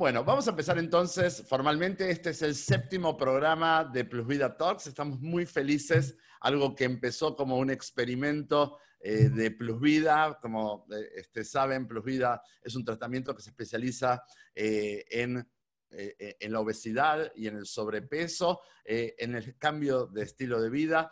Bueno, vamos a empezar entonces formalmente. Este es el séptimo programa de Plus Vida Talks. Estamos muy felices, algo que empezó como un experimento eh, de Plus Vida. Como eh, este, saben, Plus Vida es un tratamiento que se especializa eh, en, en, la obesidad y en el sobrepeso, en el cambio de estilo de vida,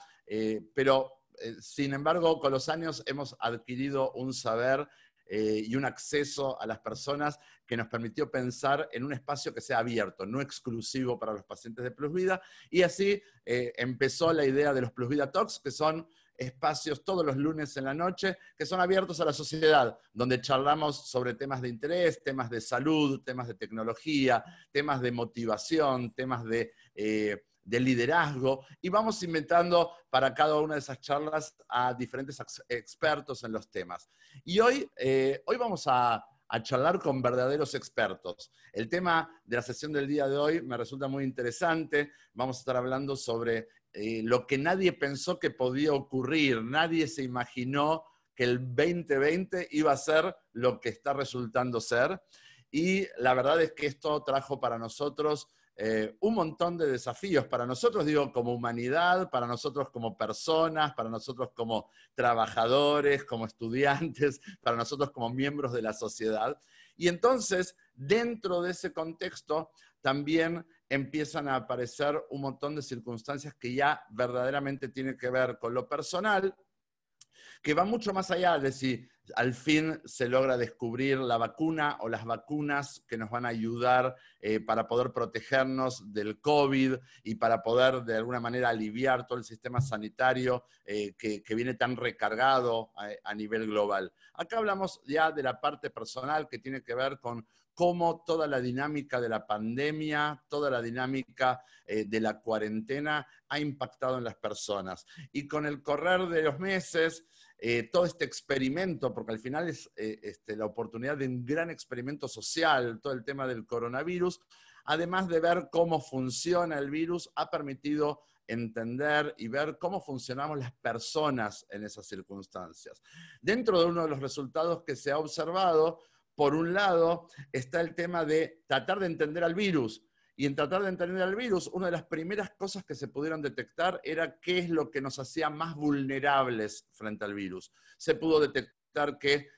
pero sin embargo, con los años hemos adquirido un saber eh, y un acceso a las personas que nos permitió pensar en un espacio que sea abierto, no exclusivo para los pacientes de Plus Vida. Y así eh, empezó la idea de los Plus Vida Talks, que son espacios todos los lunes en la noche que son abiertos a la sociedad, donde charlamos sobre temas de interés, temas de salud, temas de tecnología, temas de motivación, temas de eh, de liderazgo y vamos inventando para cada una de esas charlas a diferentes expertos en los temas. Y hoy, eh, hoy vamos a, charlar con verdaderos expertos. El tema de la sesión del día de hoy me resulta muy interesante. Vamos a estar hablando sobre eh, lo que nadie pensó que podía ocurrir. Nadie se imaginó que el 2020 iba a ser lo que está resultando ser. Y la verdad es que esto trajo para nosotros eh, un montón de desafíos para nosotros, digo, como humanidad, para nosotros como personas, para nosotros como trabajadores, como estudiantes, para nosotros como miembros de la sociedad. Y entonces, dentro de ese contexto, también empiezan a aparecer un montón de circunstancias que ya verdaderamente tienen que ver con lo personal, que va mucho más allá de si al fin se logra descubrir la vacuna o las vacunas que nos van a ayudar eh, para poder protegernos del COVID y para poder de alguna manera aliviar todo el sistema sanitario eh, que, viene tan recargado a, nivel global. Acá hablamos ya de la parte personal que tiene que ver con cómo toda la dinámica de la pandemia, toda la dinámica eh, de la cuarentena ha impactado en las personas. Y con el correr de los meses, eh, todo este experimento, porque al final es eh, este, la oportunidad de un gran experimento social, todo el tema del coronavirus, además de ver cómo funciona el virus, ha permitido entender y ver cómo funcionamos las personas en esas circunstancias. Dentro de uno de los resultados que se ha observado, por un lado, está el tema de tratar de entender al virus, y en tratar de entender el virus, una de las primeras cosas que se pudieron detectar era qué es lo que nos hacía más vulnerables frente al virus. Se pudo detectar que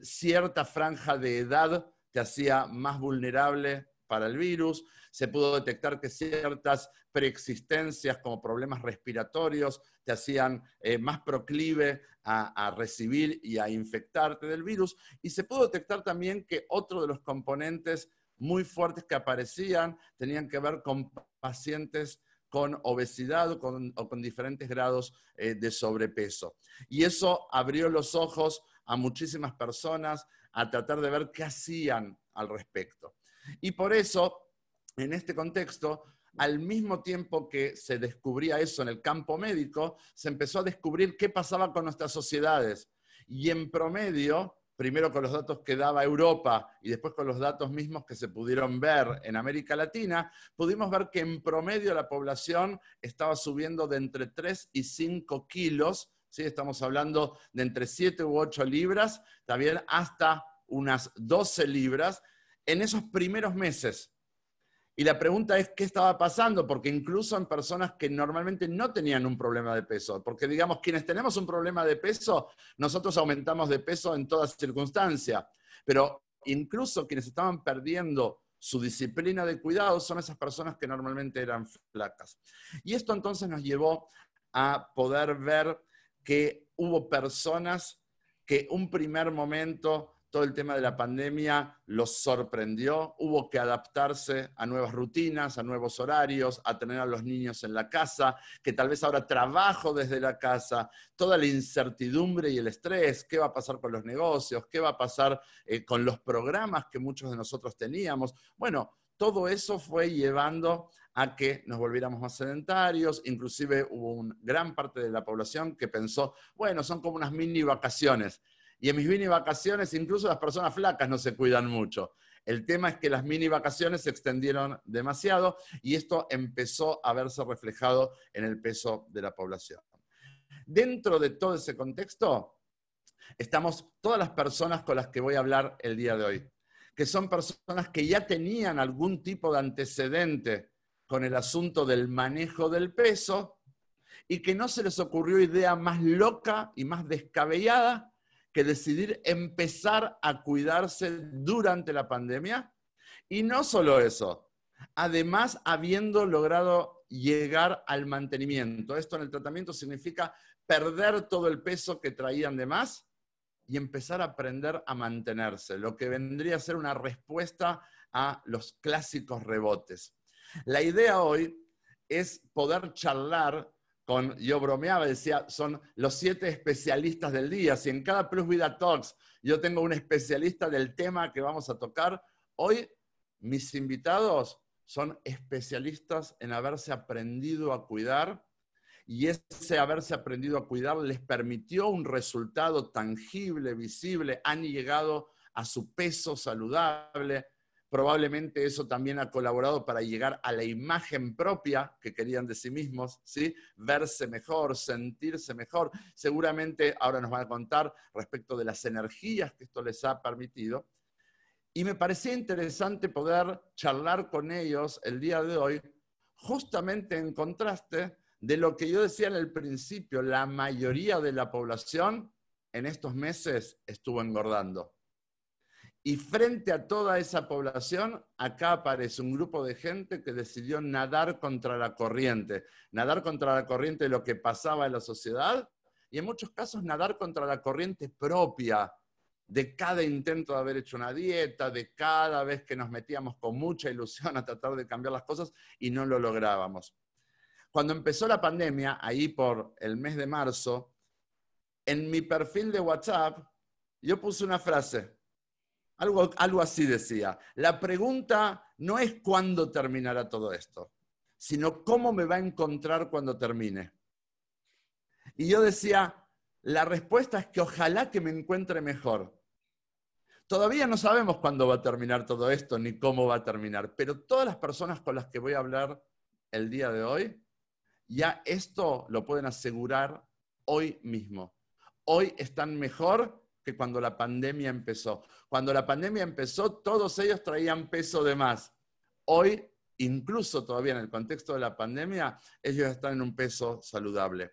cierta franja de edad te hacía más vulnerable para el virus, se pudo detectar que ciertas preexistencias como problemas respiratorios te hacían eh, más proclive a, a, recibir y a infectarte del virus, y se pudo detectar también que otro de los componentes muy fuertes que aparecían tenían que ver con pacientes con obesidad o con, diferentes grados eh, de sobrepeso. Y eso abrió los ojos a muchísimas personas a tratar de ver qué hacían al respecto. Y por eso, en este contexto, al mismo tiempo que se descubría eso en el campo médico, se empezó a descubrir qué pasaba con nuestras sociedades. Y en promedio, primero con los datos que daba Europa y después con los datos mismos que se pudieron ver en América Latina, pudimos ver que en promedio la población estaba subiendo de entre 3 y 5 kilos, ¿sí? estamos hablando de entre 7 u 8 libras, también hasta unas 12 libras en esos primeros meses. Y la pregunta es qué estaba pasando, porque incluso en personas que normalmente no tenían un problema de peso, porque digamos, quienes tenemos un problema de peso, nosotros aumentamos de peso en toda circunstancia, pero incluso quienes estaban perdiendo su disciplina de cuidado son esas personas que normalmente eran flacas. Y esto entonces nos llevó a poder ver que hubo personas que un primer momento todo el tema de la pandemia los sorprendió, hubo que adaptarse a nuevas rutinas, a nuevos horarios, a tener a los niños en la casa, que tal vez ahora trabajo desde la casa, toda la incertidumbre y el estrés, qué va a pasar con los negocios, qué va a pasar eh, con los programas que muchos de nosotros teníamos. Bueno, todo eso fue llevando a que nos volviéramos más sedentarios, inclusive hubo una gran parte de la población que pensó, bueno, son como unas mini vacaciones y en mis mini vacaciones, incluso las personas flacas no se cuidan mucho. El tema es que las mini vacaciones se extendieron demasiado y esto empezó a verse reflejado en el peso de la población. Dentro de todo ese contexto, estamos todas las personas con las que voy a hablar el día de hoy, que son personas que ya tenían algún tipo de antecedente con el asunto del manejo del peso y que no se les ocurrió idea más loca y más descabellada que decidir empezar a cuidarse durante la pandemia. Y no solo eso, además habiendo logrado llegar al mantenimiento. Esto en el tratamiento significa perder todo el peso que traían de más y empezar a aprender a mantenerse, lo que vendría a ser una respuesta a los clásicos rebotes. La idea hoy es poder charlar con, yo bromeaba, decía, son los siete especialistas del día. Si en cada Plus Vida Talks yo tengo un especialista del tema que vamos a tocar, hoy mis invitados son especialistas en haberse aprendido a cuidar y ese haberse aprendido a cuidar les permitió un resultado tangible, visible, han llegado a su peso saludable. Probablemente eso también ha colaborado para llegar a la imagen propia que querían de sí mismos, ¿sí? Verse mejor, sentirse mejor. Seguramente ahora nos van a contar respecto de las energías que esto les ha permitido. Y me parecía interesante poder charlar con ellos el día de hoy, justamente en contraste de lo que yo decía en el principio, la mayoría de la población en estos meses estuvo engordando. Y frente a toda esa población, acá aparece un grupo de gente que decidió nadar contra la corriente, nadar contra la corriente de lo que pasaba en la sociedad y en muchos casos nadar contra la corriente propia de cada intento de haber hecho una dieta, de cada vez que nos metíamos con mucha ilusión a tratar de cambiar las cosas y no lo lográbamos. Cuando empezó la pandemia, ahí por el mes de marzo, en mi perfil de WhatsApp, yo puse una frase, algo, algo así decía, la pregunta no es cuándo terminará todo esto, sino cómo me va a encontrar cuando termine. Y yo decía, la respuesta es que ojalá que me encuentre mejor. Todavía no sabemos cuándo va a terminar todo esto ni cómo va a terminar, pero todas las personas con las que voy a hablar el día de hoy ya esto lo pueden asegurar hoy mismo. Hoy están mejor que cuando la pandemia empezó. Cuando la pandemia empezó, todos ellos traían peso de más. Hoy, incluso todavía en el contexto de la pandemia, ellos están en un peso saludable.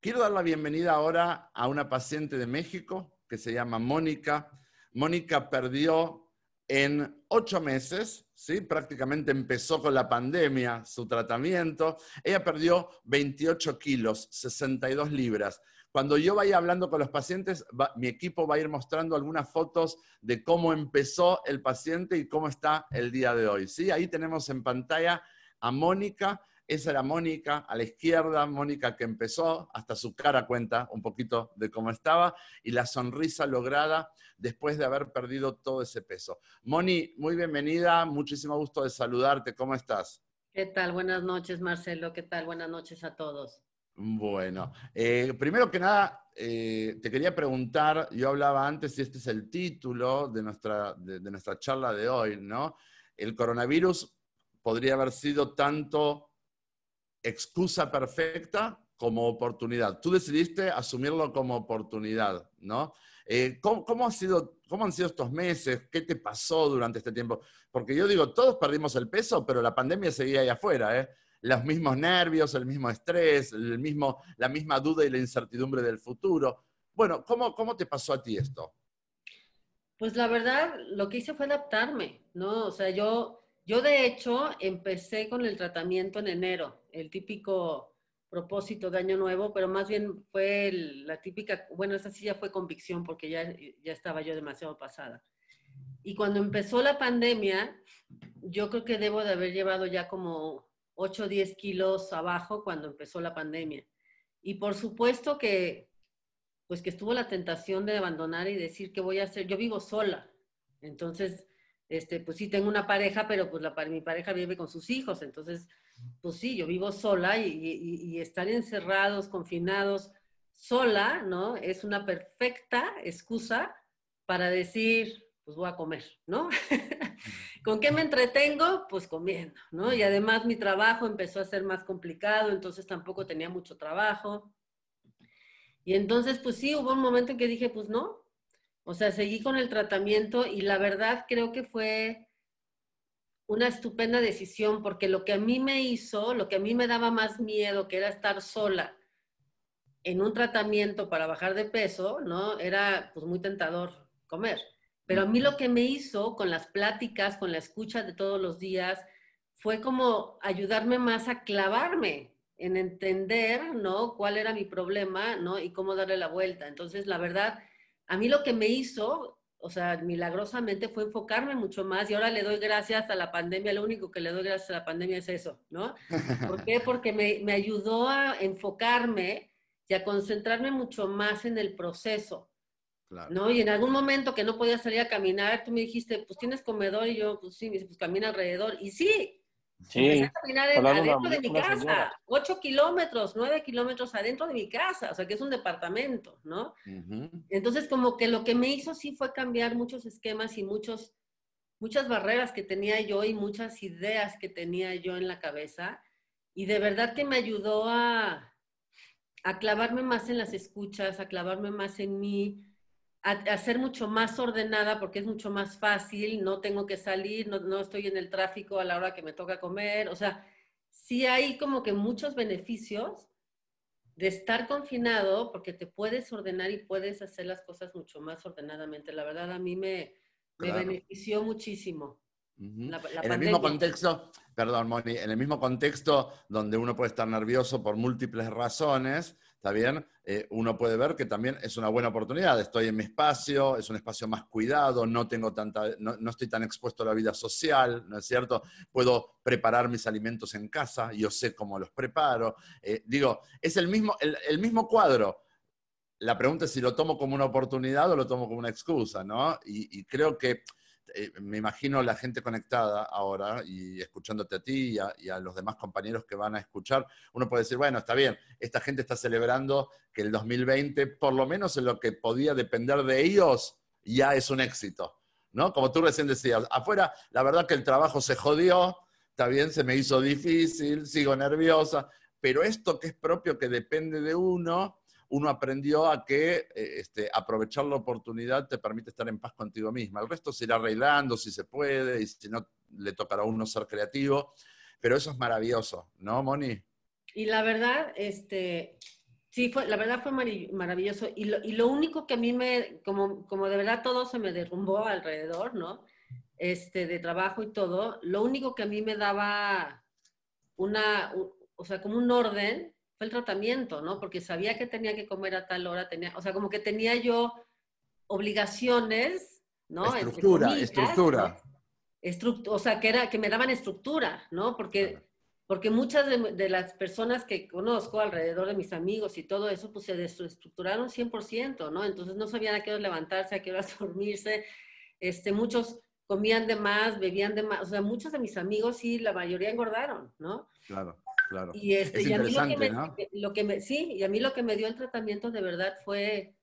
Quiero dar la bienvenida ahora a una paciente de México que se llama Mónica. Mónica perdió en ocho meses ¿sí? prácticamente empezó con la pandemia su tratamiento. Ella perdió 28 kilos, 62 libras. Cuando yo vaya hablando con los pacientes, mi equipo va a ir mostrando algunas fotos de cómo empezó el paciente y cómo está el día de hoy. ¿sí? Ahí tenemos en pantalla a Mónica. Esa era Mónica, a la izquierda, Mónica que empezó, hasta su cara cuenta un poquito de cómo estaba y la sonrisa lograda después de haber perdido todo ese peso. Moni, muy bienvenida, muchísimo gusto de saludarte, ¿cómo estás? ¿Qué tal? Buenas noches, Marcelo, ¿qué tal? Buenas noches a todos. Bueno, eh, primero que nada, eh, te quería preguntar, yo hablaba antes si este es el título de nuestra, de nuestra charla de hoy, ¿no? El coronavirus podría haber sido tanto excusa perfecta como oportunidad. Tú decidiste asumirlo como oportunidad, ¿no? Eh, ¿cómo, ha sido, ¿Cómo han sido estos meses? ¿Qué te pasó durante este tiempo? Porque yo digo, todos perdimos el peso, pero la pandemia seguía ahí afuera, ¿eh? Los mismos nervios, el mismo estrés, el mismo, la misma duda y la incertidumbre del futuro. Bueno, ¿cómo, ¿cómo te pasó a ti esto? Pues la verdad, lo que hice fue adaptarme, ¿no? O sea, yo, yo de hecho empecé con el tratamiento en enero, el típico propósito de Año Nuevo, pero más bien fue la típica, bueno, esa sí ya fue convicción porque ya, ya estaba yo demasiado pasada. Y cuando empezó la pandemia, yo creo que debo de haber llevado ya como 8 o 10 kilos abajo cuando empezó la pandemia. Y por supuesto que, pues que estuvo la tentación de abandonar y decir, ¿qué voy a hacer? Yo vivo sola. Entonces, este, pues sí tengo una pareja, pero pues la, mi pareja vive con sus hijos. Entonces, pues sí, yo vivo sola y, estar encerrados, confinados, sola, ¿no? Es una perfecta excusa para decir, pues voy a comer, ¿no? ¿Con qué me entretengo? Pues comiendo, ¿no? Y además mi trabajo empezó a ser más complicado, entonces tampoco tenía mucho trabajo. Y entonces, pues sí, hubo un momento en que dije, pues no, O sea, seguí con el tratamiento y la verdad creo que fue una estupenda decisión porque lo que a mí me hizo, lo que a mí me daba más miedo, que era estar sola en un tratamiento para bajar de peso, ¿no? Era pues muy tentador comer. Pero a mí lo que me hizo con las pláticas, con la escucha de todos los días, fue como ayudarme más a clavarme en entender, ¿no? Cuál era mi problema, ¿no? Y cómo darle la vuelta. Entonces, la verdad, a mí lo que me hizo, o sea, milagrosamente fue enfocarme mucho más y ahora le doy gracias a la pandemia, lo único que le doy gracias a la pandemia es eso, ¿no? ¿Por qué? Porque me, me ayudó a enfocarme y a concentrarme mucho más en el proceso. ¿No? Y en algún momento que no podía salir a caminar, tú me dijiste, pues tienes comedor, y yo, pues sí, me dice, pues camina alrededor. Y sí, Sí. a caminar adentro de mi casa, ocho kilómetros, nueve kilómetros adentro de mi casa, o sea que es un departamento, ¿no? Entonces como que lo que me hizo sí fue cambiar muchos esquemas y muchos, muchas barreras que tenía yo y muchas ideas que tenía yo en la cabeza. Y de verdad que me ayudó a, a clavarme más en las escuchas, a clavarme más en mí, a, ser mucho más ordenada porque es mucho más fácil, no tengo que salir, no, no, estoy en el tráfico a la hora que me toca comer, o sea, sí hay como que muchos beneficios de estar confinado porque te puedes ordenar y puedes hacer las cosas mucho más ordenadamente. La verdad a mí me, me benefició muchísimo. en el mismo contexto, perdón, Moni, en el mismo contexto donde uno puede estar nervioso por múltiples razones, ¿está bien? Eh, uno puede ver que también es una buena oportunidad. Estoy en mi espacio, es un espacio más cuidado, no, tengo tanta, no, estoy tan expuesto a la vida social, ¿no es cierto? Puedo preparar mis alimentos en casa, yo sé cómo los preparo. Eh, digo, es el mismo, el mismo cuadro. La pregunta es si lo tomo como una oportunidad o lo tomo como una excusa, ¿no? y creo que eh, me imagino la gente conectada ahora y escuchándote a ti y a, los demás compañeros que van a escuchar, uno puede decir, bueno, está bien, esta gente está celebrando que el 2020, por lo menos en lo que podía depender de ellos, ya es un éxito, ¿no? Como tú recién decías, afuera, la verdad que el trabajo se jodió, está bien, se me hizo difícil, sigo nerviosa, pero esto que es propio, que depende de uno, uno aprendió a que eh, este, aprovechar la oportunidad te permite estar en paz contigo misma. El resto se irá arreglando si se puede y si no, le tocará a uno ser creativo. Pero eso es maravilloso, ¿no, Moni? Y la verdad, este, sí, fue, la verdad fue maravilloso. Y lo, y lo único que a mí me, como, como de verdad todo se me derrumbó alrededor, ¿no? Este, de trabajo y todo, lo único que a mí me daba una, o sea, como un orden, fue el tratamiento, ¿no? Porque sabía que tenía que comer a tal hora, tenía, o sea, como que tenía yo obligaciones, ¿no? Estructura, estructura. o sea, que, era, que me daban estructura, ¿no? Porque, porque muchas de, las personas que conozco alrededor de mis amigos y todo eso, pues se desestructuraron 100%, ¿no? Entonces no sabían a qué hora levantarse, a qué hora dormirse. Este, muchos comían de más, bebían de más. O sea, muchos de mis amigos sí, la mayoría engordaron, ¿no? Claro. Claro. Y, este, y a mí lo que, me, lo que, me, sí, y a mí lo que me dio el tratamiento de verdad fue,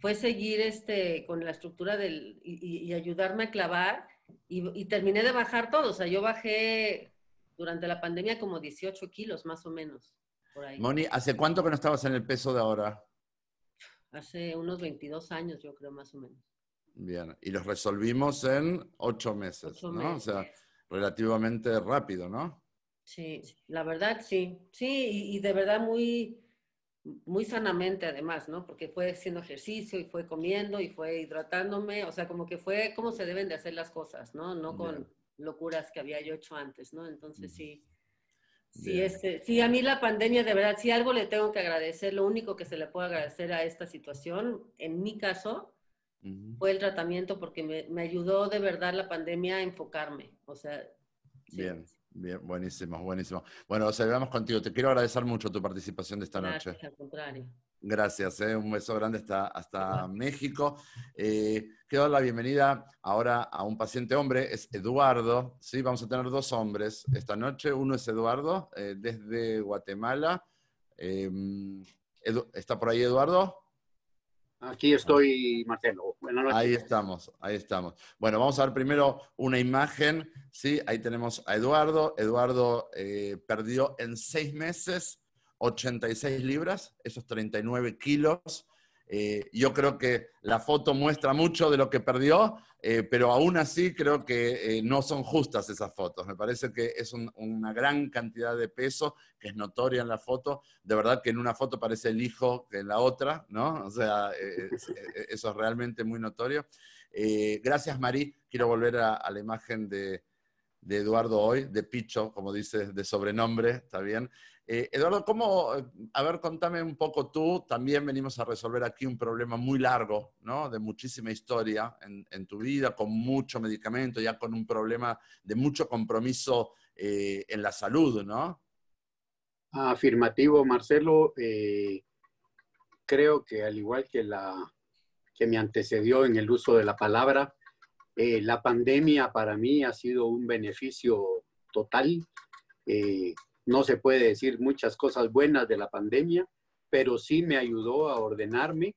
fue seguir este, con la estructura del, y, ayudarme a clavar y, terminé de bajar todo. O sea, yo bajé durante la pandemia como 18 kilos más o menos. Por ahí. Moni, ¿hace cuánto que no estabas en el peso de ahora? Hace unos 22 años, yo creo, más o menos. Bien, y los resolvimos en 8 meses, ¿no? O sea, relativamente rápido, ¿no? Sí, la verdad sí, sí, y, de verdad muy, muy sanamente además, ¿no? Porque fue haciendo ejercicio y fue comiendo y fue hidratándome, o sea, como que fue como se deben de hacer las cosas, ¿no? No con locuras que había yo hecho antes, ¿no? Entonces sí, sí, este, sí, a mí la pandemia de verdad, si algo le tengo que agradecer, lo único que se le puede agradecer a esta situación, en mi caso, fue el tratamiento porque me, me, ayudó de verdad la pandemia a enfocarme, o sea. Bien. Bien, buenísimo, buenísimo. Bueno, celebramos contigo. Te quiero agradecer mucho tu participación de esta noche. Gracias, al contrario. Gracias, eh, un beso grande hasta, hasta México. Eh, quiero dar la bienvenida ahora a un paciente hombre, es Eduardo. Sí, vamos a tener dos hombres esta noche. Uno es Eduardo, eh, desde Guatemala. Em, ¿Está por ahí Eduardo? Aquí estoy, Marcelo. Ahí estamos, ahí estamos. Bueno, vamos a ver primero una imagen. Sí, ahí tenemos a Eduardo. Eduardo eh, perdió en seis meses 86 libras, esos 39 kilos. Eh, yo creo que la foto muestra mucho de lo que perdió, eh, pero aún así creo que eh, no son justas esas fotos. Me parece que es una gran cantidad de peso que es notoria en la foto. De verdad que en una foto parece el hijo que en la otra, ¿no? O sea, eso es realmente muy notorio. gracias, Marí. Quiero volver a, la imagen de, de Eduardo hoy, de Picho, como dices, de sobrenombre, ¿está bien? Eh, Eduardo, ¿cómo, a ver, contame un poco tú, también venimos a resolver aquí un problema muy largo, ¿no? De muchísima historia en, tu vida, con mucho medicamento, ya con un problema de mucho compromiso eh, en la salud, ¿no? Afirmativo, Marcelo. Eh, creo que al igual que la que me antecedió en el uso de la palabra, la pandemia para mí ha sido un beneficio total. No se puede decir muchas cosas buenas de la pandemia, pero sí me ayudó a ordenarme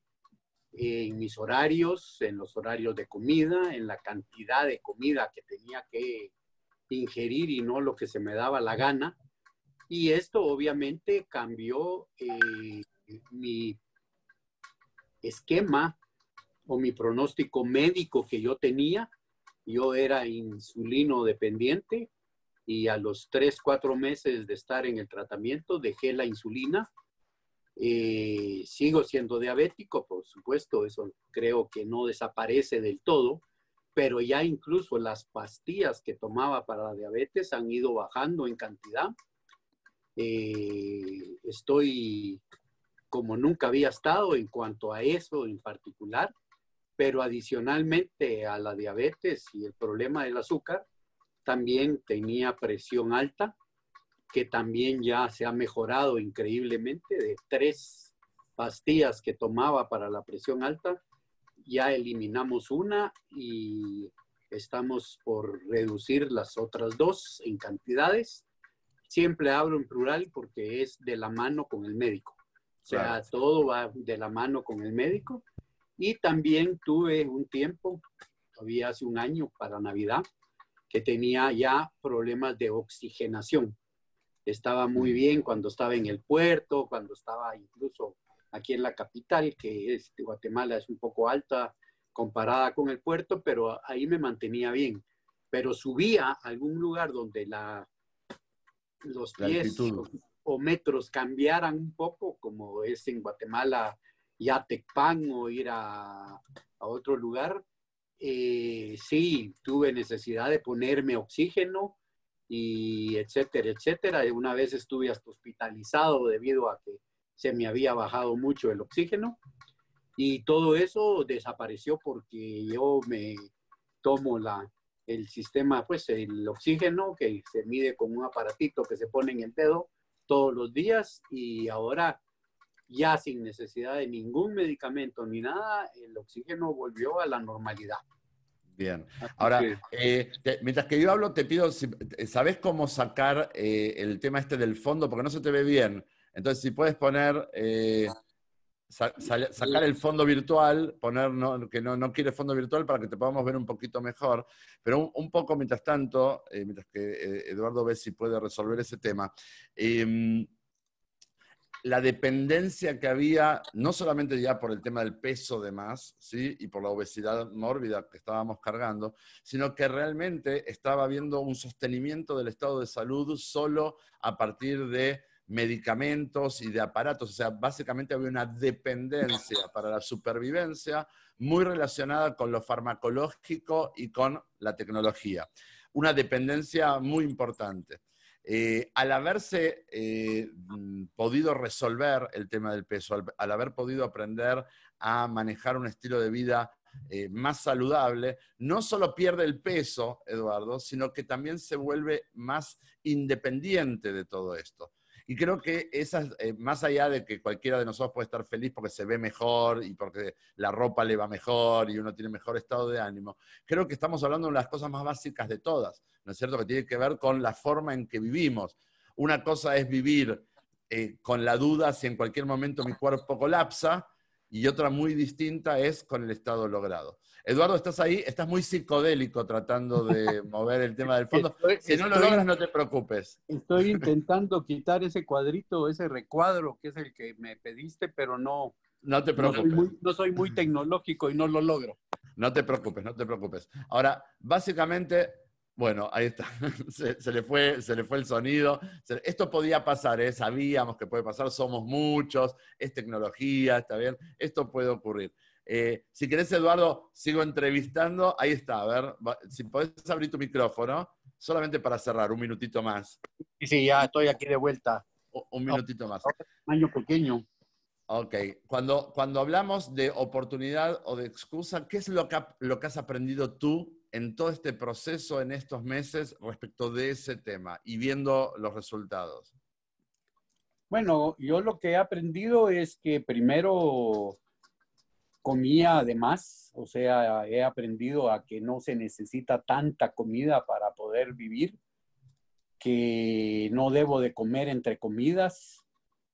en mis horarios, en los horarios de comida, en la cantidad de comida que tenía que ingerir y no lo que se me daba la gana. Y esto obviamente cambió eh, mi esquema o mi pronóstico médico que yo tenía. Yo era insulino dependiente, y a los tres, cuatro meses de estar en el tratamiento dejé la insulina. Eh, sigo siendo diabético, por supuesto, eso creo que no desaparece del todo, pero ya incluso las pastillas que tomaba para la diabetes han ido bajando en cantidad. Eh, estoy como nunca había estado en cuanto a eso en particular, pero adicionalmente a la diabetes y el problema del azúcar, también tenía presión alta, que también ya se ha mejorado increíblemente de tres pastillas que tomaba para la presión alta, ya eliminamos una y estamos por reducir las otras dos en cantidades. Siempre hablo en plural porque es de la mano con el médico. O sea, todo va de la mano con el médico. Y también tuve un tiempo, todavía hace un año para Navidad, que tenía ya problemas de oxigenación. Estaba muy bien cuando estaba en el puerto, cuando estaba incluso aquí en la capital, que es Guatemala es un poco alta comparada con el puerto, pero ahí me mantenía bien. Pero subía a algún lugar donde la, los pies o, metros cambiaran un poco, como es en Guatemala, ya Tecpan o ir a, a otro lugar, eh, sí, tuve necesidad de ponerme oxígeno y etcétera, etcétera. Una vez estuve hospitalizado debido a que se me había bajado mucho el oxígeno y todo eso desapareció porque yo me tomo la, el sistema, pues el oxígeno que se mide con un aparatito que se pone en el dedo todos los días y ahora ya sin necesidad de ningún medicamento ni nada, el oxígeno volvió a la normalidad. Bien. Ahora, eh, mientras que yo hablo, te pido, ¿sabes cómo sacar eh, el tema este del fondo? Porque no se te ve bien. Entonces, si puedes poner, eh, sacar el fondo virtual, poner que no, no quiere fondo virtual para que te podamos ver un poquito mejor. Pero un, poco, mientras tanto, mientras que Eduardo ve si puede resolver ese tema. La dependencia que había, no solamente ya por el tema del peso de más, ¿sí? y por la obesidad mórbida que estábamos cargando, sino que realmente estaba habiendo un sostenimiento del estado de salud solo a partir de medicamentos y de aparatos. O sea, básicamente había una dependencia para la supervivencia muy relacionada con lo farmacológico y con la tecnología. Una dependencia muy importante. Eh, al haberse eh, mm, podido resolver el tema del peso, al, haber podido aprender a manejar un estilo de vida eh, más saludable, no solo pierde el peso, Eduardo, sino que también se vuelve más independiente de todo esto. Y creo que esas, eh, más allá de que cualquiera de nosotros puede estar feliz porque se ve mejor y porque la ropa le va mejor y uno tiene mejor estado de ánimo, creo que estamos hablando de las cosas más básicas de todas, ¿no es cierto? Que tiene que ver con la forma en que vivimos. Una cosa es vivir eh, con la duda si en cualquier momento mi cuerpo colapsa y otra muy distinta es con el estado logrado. Eduardo, ¿estás ahí? Estás muy psicodélico tratando de mover el tema del fondo. si no lo logras, no te preocupes. Estoy intentando quitar ese cuadrito, ese recuadro, que es el que me pediste, pero no, No te preocupes. No soy, muy, tecnológico y no lo logro. No te preocupes, no te preocupes. Ahora, básicamente, bueno, ahí está. Se, le, fue, se le fue el sonido. esto podía pasar, ¿eh? sabíamos que puede pasar, somos muchos, es tecnología, está bien. Esto puede ocurrir. Eh, si querés, Eduardo, sigo entrevistando. Ahí está, a ver, si podés abrir tu micrófono, solamente para cerrar, un minutito más. Sí, sí, ya estoy aquí de vuelta. Un minutito más. año pequeño. Ok, cuando, cuando hablamos de oportunidad o de excusa, ¿qué es lo que, lo que has aprendido tú en todo este proceso, en estos meses, respecto de ese tema y viendo los resultados? Bueno, yo lo que he aprendido es que primero comía además, o sea, he aprendido a que no se necesita tanta comida para poder vivir, que no debo de comer entre comidas,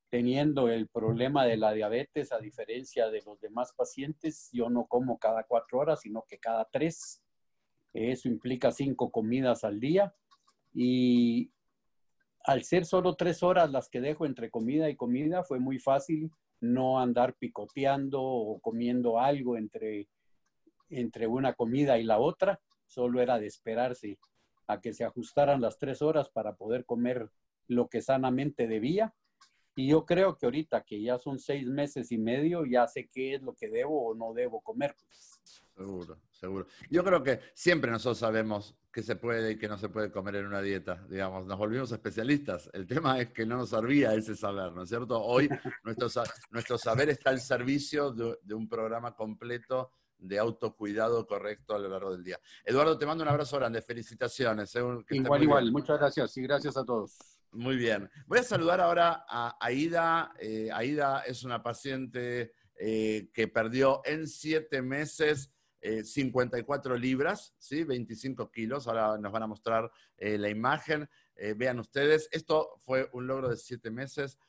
teniendo el problema de la diabetes, a diferencia de los demás pacientes, yo no como cada cuatro horas, sino que cada tres. Eso implica cinco comidas al día. Y al ser solo tres horas las que dejo entre comida y comida, fue muy fácil no andar picoteando o comiendo algo entre, entre una comida y la otra. Solo era de esperarse a que se ajustaran las tres horas para poder comer lo que sanamente debía y yo creo que ahorita que ya son seis meses y medio, ya sé qué es lo que debo o no debo comer. Seguro, seguro. Yo creo que siempre nosotros sabemos qué se puede y qué no se puede comer en una dieta, digamos, nos volvimos especialistas. El tema es que no nos servía ese saber, ¿no es cierto? Hoy nuestro, nuestro saber está al servicio de, un programa completo de autocuidado correcto a lo largo del día. Eduardo, te mando un abrazo grande, felicitaciones. ¿eh? igual, igual, muchas gracias y gracias a todos. Muy bien. Voy a saludar ahora a Aida. Eh, Aida es una paciente eh, que perdió en siete meses 54 eh, libras, ¿sí? 25 kilos. Ahora nos van a mostrar la imagen. vean ustedes, esto fue un logro de siete meses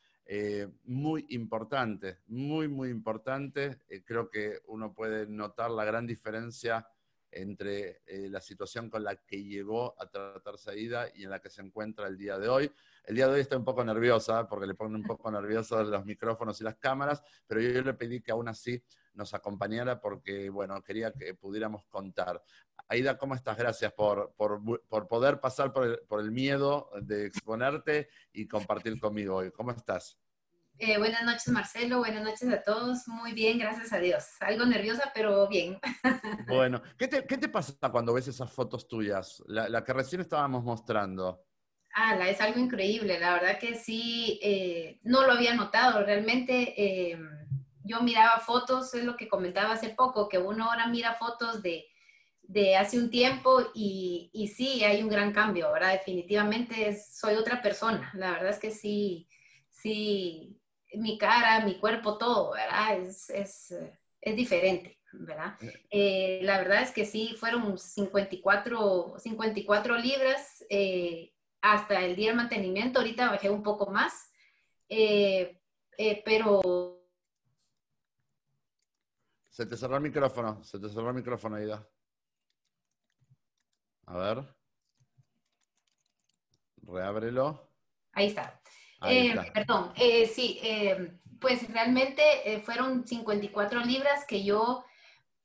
muy importante, muy, muy importante. creo que uno puede notar la gran diferencia entre la situación con la que llegó a tratarse Aida y en la que se encuentra el día de hoy. El día de hoy está un poco nerviosa porque le ponen un poco nerviosos los micrófonos y las cámaras, pero yo le pedí que aún así nos acompañara porque, bueno, quería que pudiéramos contar. Aida, ¿cómo estás? Gracias por, poder pasar por el, miedo de exponerte y compartir conmigo hoy. ¿Cómo estás? Eh, buenas noches, Marcelo. Buenas noches a todos. Muy bien, gracias a Dios. Algo nerviosa, pero bien. Bueno, ¿qué te, pasa cuando ves esas fotos tuyas? la que recién estábamos mostrando. Ah, es algo increíble, la verdad que sí, eh, no lo había notado, realmente eh, yo miraba fotos, es lo que comentaba hace poco, que uno ahora mira fotos de, hace un tiempo y, y, sí, hay un gran cambio, ¿verdad? Definitivamente soy otra persona, la verdad es que sí, sí, mi cara, mi cuerpo, todo, ¿verdad? Es, es, es diferente. ¿verdad? Eh. la verdad es que sí, fueron 54, 54 libras hasta el día del mantenimiento. Ahorita bajé un poco más, eh, eh, pero... Se te cerró el micrófono, se te cerró el micrófono, Aida. A ver. Reábrelo. Ahí está. Eh, perdón, sí, pues realmente fueron 54 libras que yo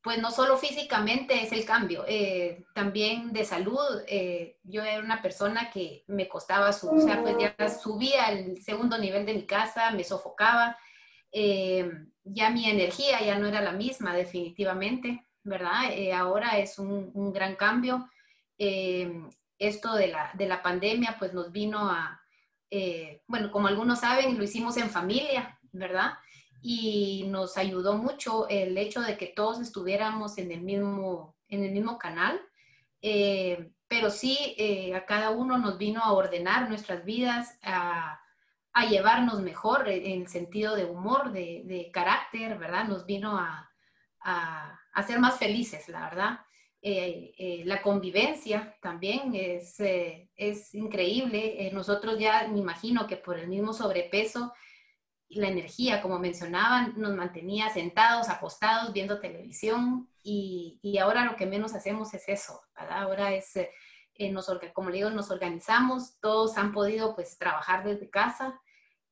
pues no solo físicamente es el cambio, eh, también de salud. Eh, yo era una persona que me costaba, su, o sea, pues ya subía al segundo nivel de mi casa, me sofocaba, eh, ya mi energía ya no era la misma definitivamente, ¿verdad? ahora es un, un gran cambio. esto de la, de la, pandemia pues nos vino a, bueno, como algunos saben, lo hicimos en familia, ¿verdad? y nos ayudó mucho el hecho de que todos estuviéramos en el mismo, en el mismo canal, eh, pero sí eh, a cada uno nos vino a ordenar nuestras vidas, a, llevarnos mejor en sentido de humor, de, carácter, ¿verdad? Nos vino a, a, a, ser más felices, la verdad. Eh, la convivencia también es, es increíble. nosotros ya me imagino que por el mismo sobrepeso, la energía, como mencionaban, nos mantenía sentados, acostados, viendo televisión y, y ahora lo que menos hacemos es eso, ¿verdad? Ahora es, eh, nos, como le digo, nos organizamos, todos han podido pues trabajar desde casa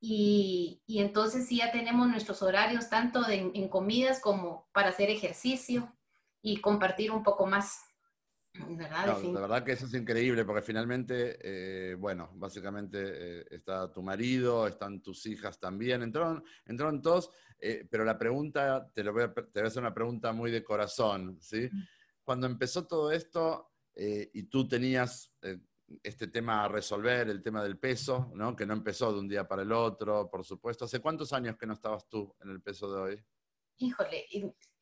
Y, y, entonces sí ya tenemos nuestros horarios tanto en comidas como para hacer ejercicio y compartir un poco más. ¿verdad? la verdad que eso es increíble porque finalmente, eh, bueno, básicamente eh, está tu marido, están tus hijas también, entraron, entraron todos, eh, pero la pregunta, te, lo voy a, te voy a hacer una pregunta muy de corazón, ¿sí? Cuando empezó todo esto y tú tenías este tema a resolver, el tema del peso, ¿no? Que no empezó de un día para el otro, por supuesto. ¿Hace cuántos años que no estabas tú en el peso de hoy? Híjole,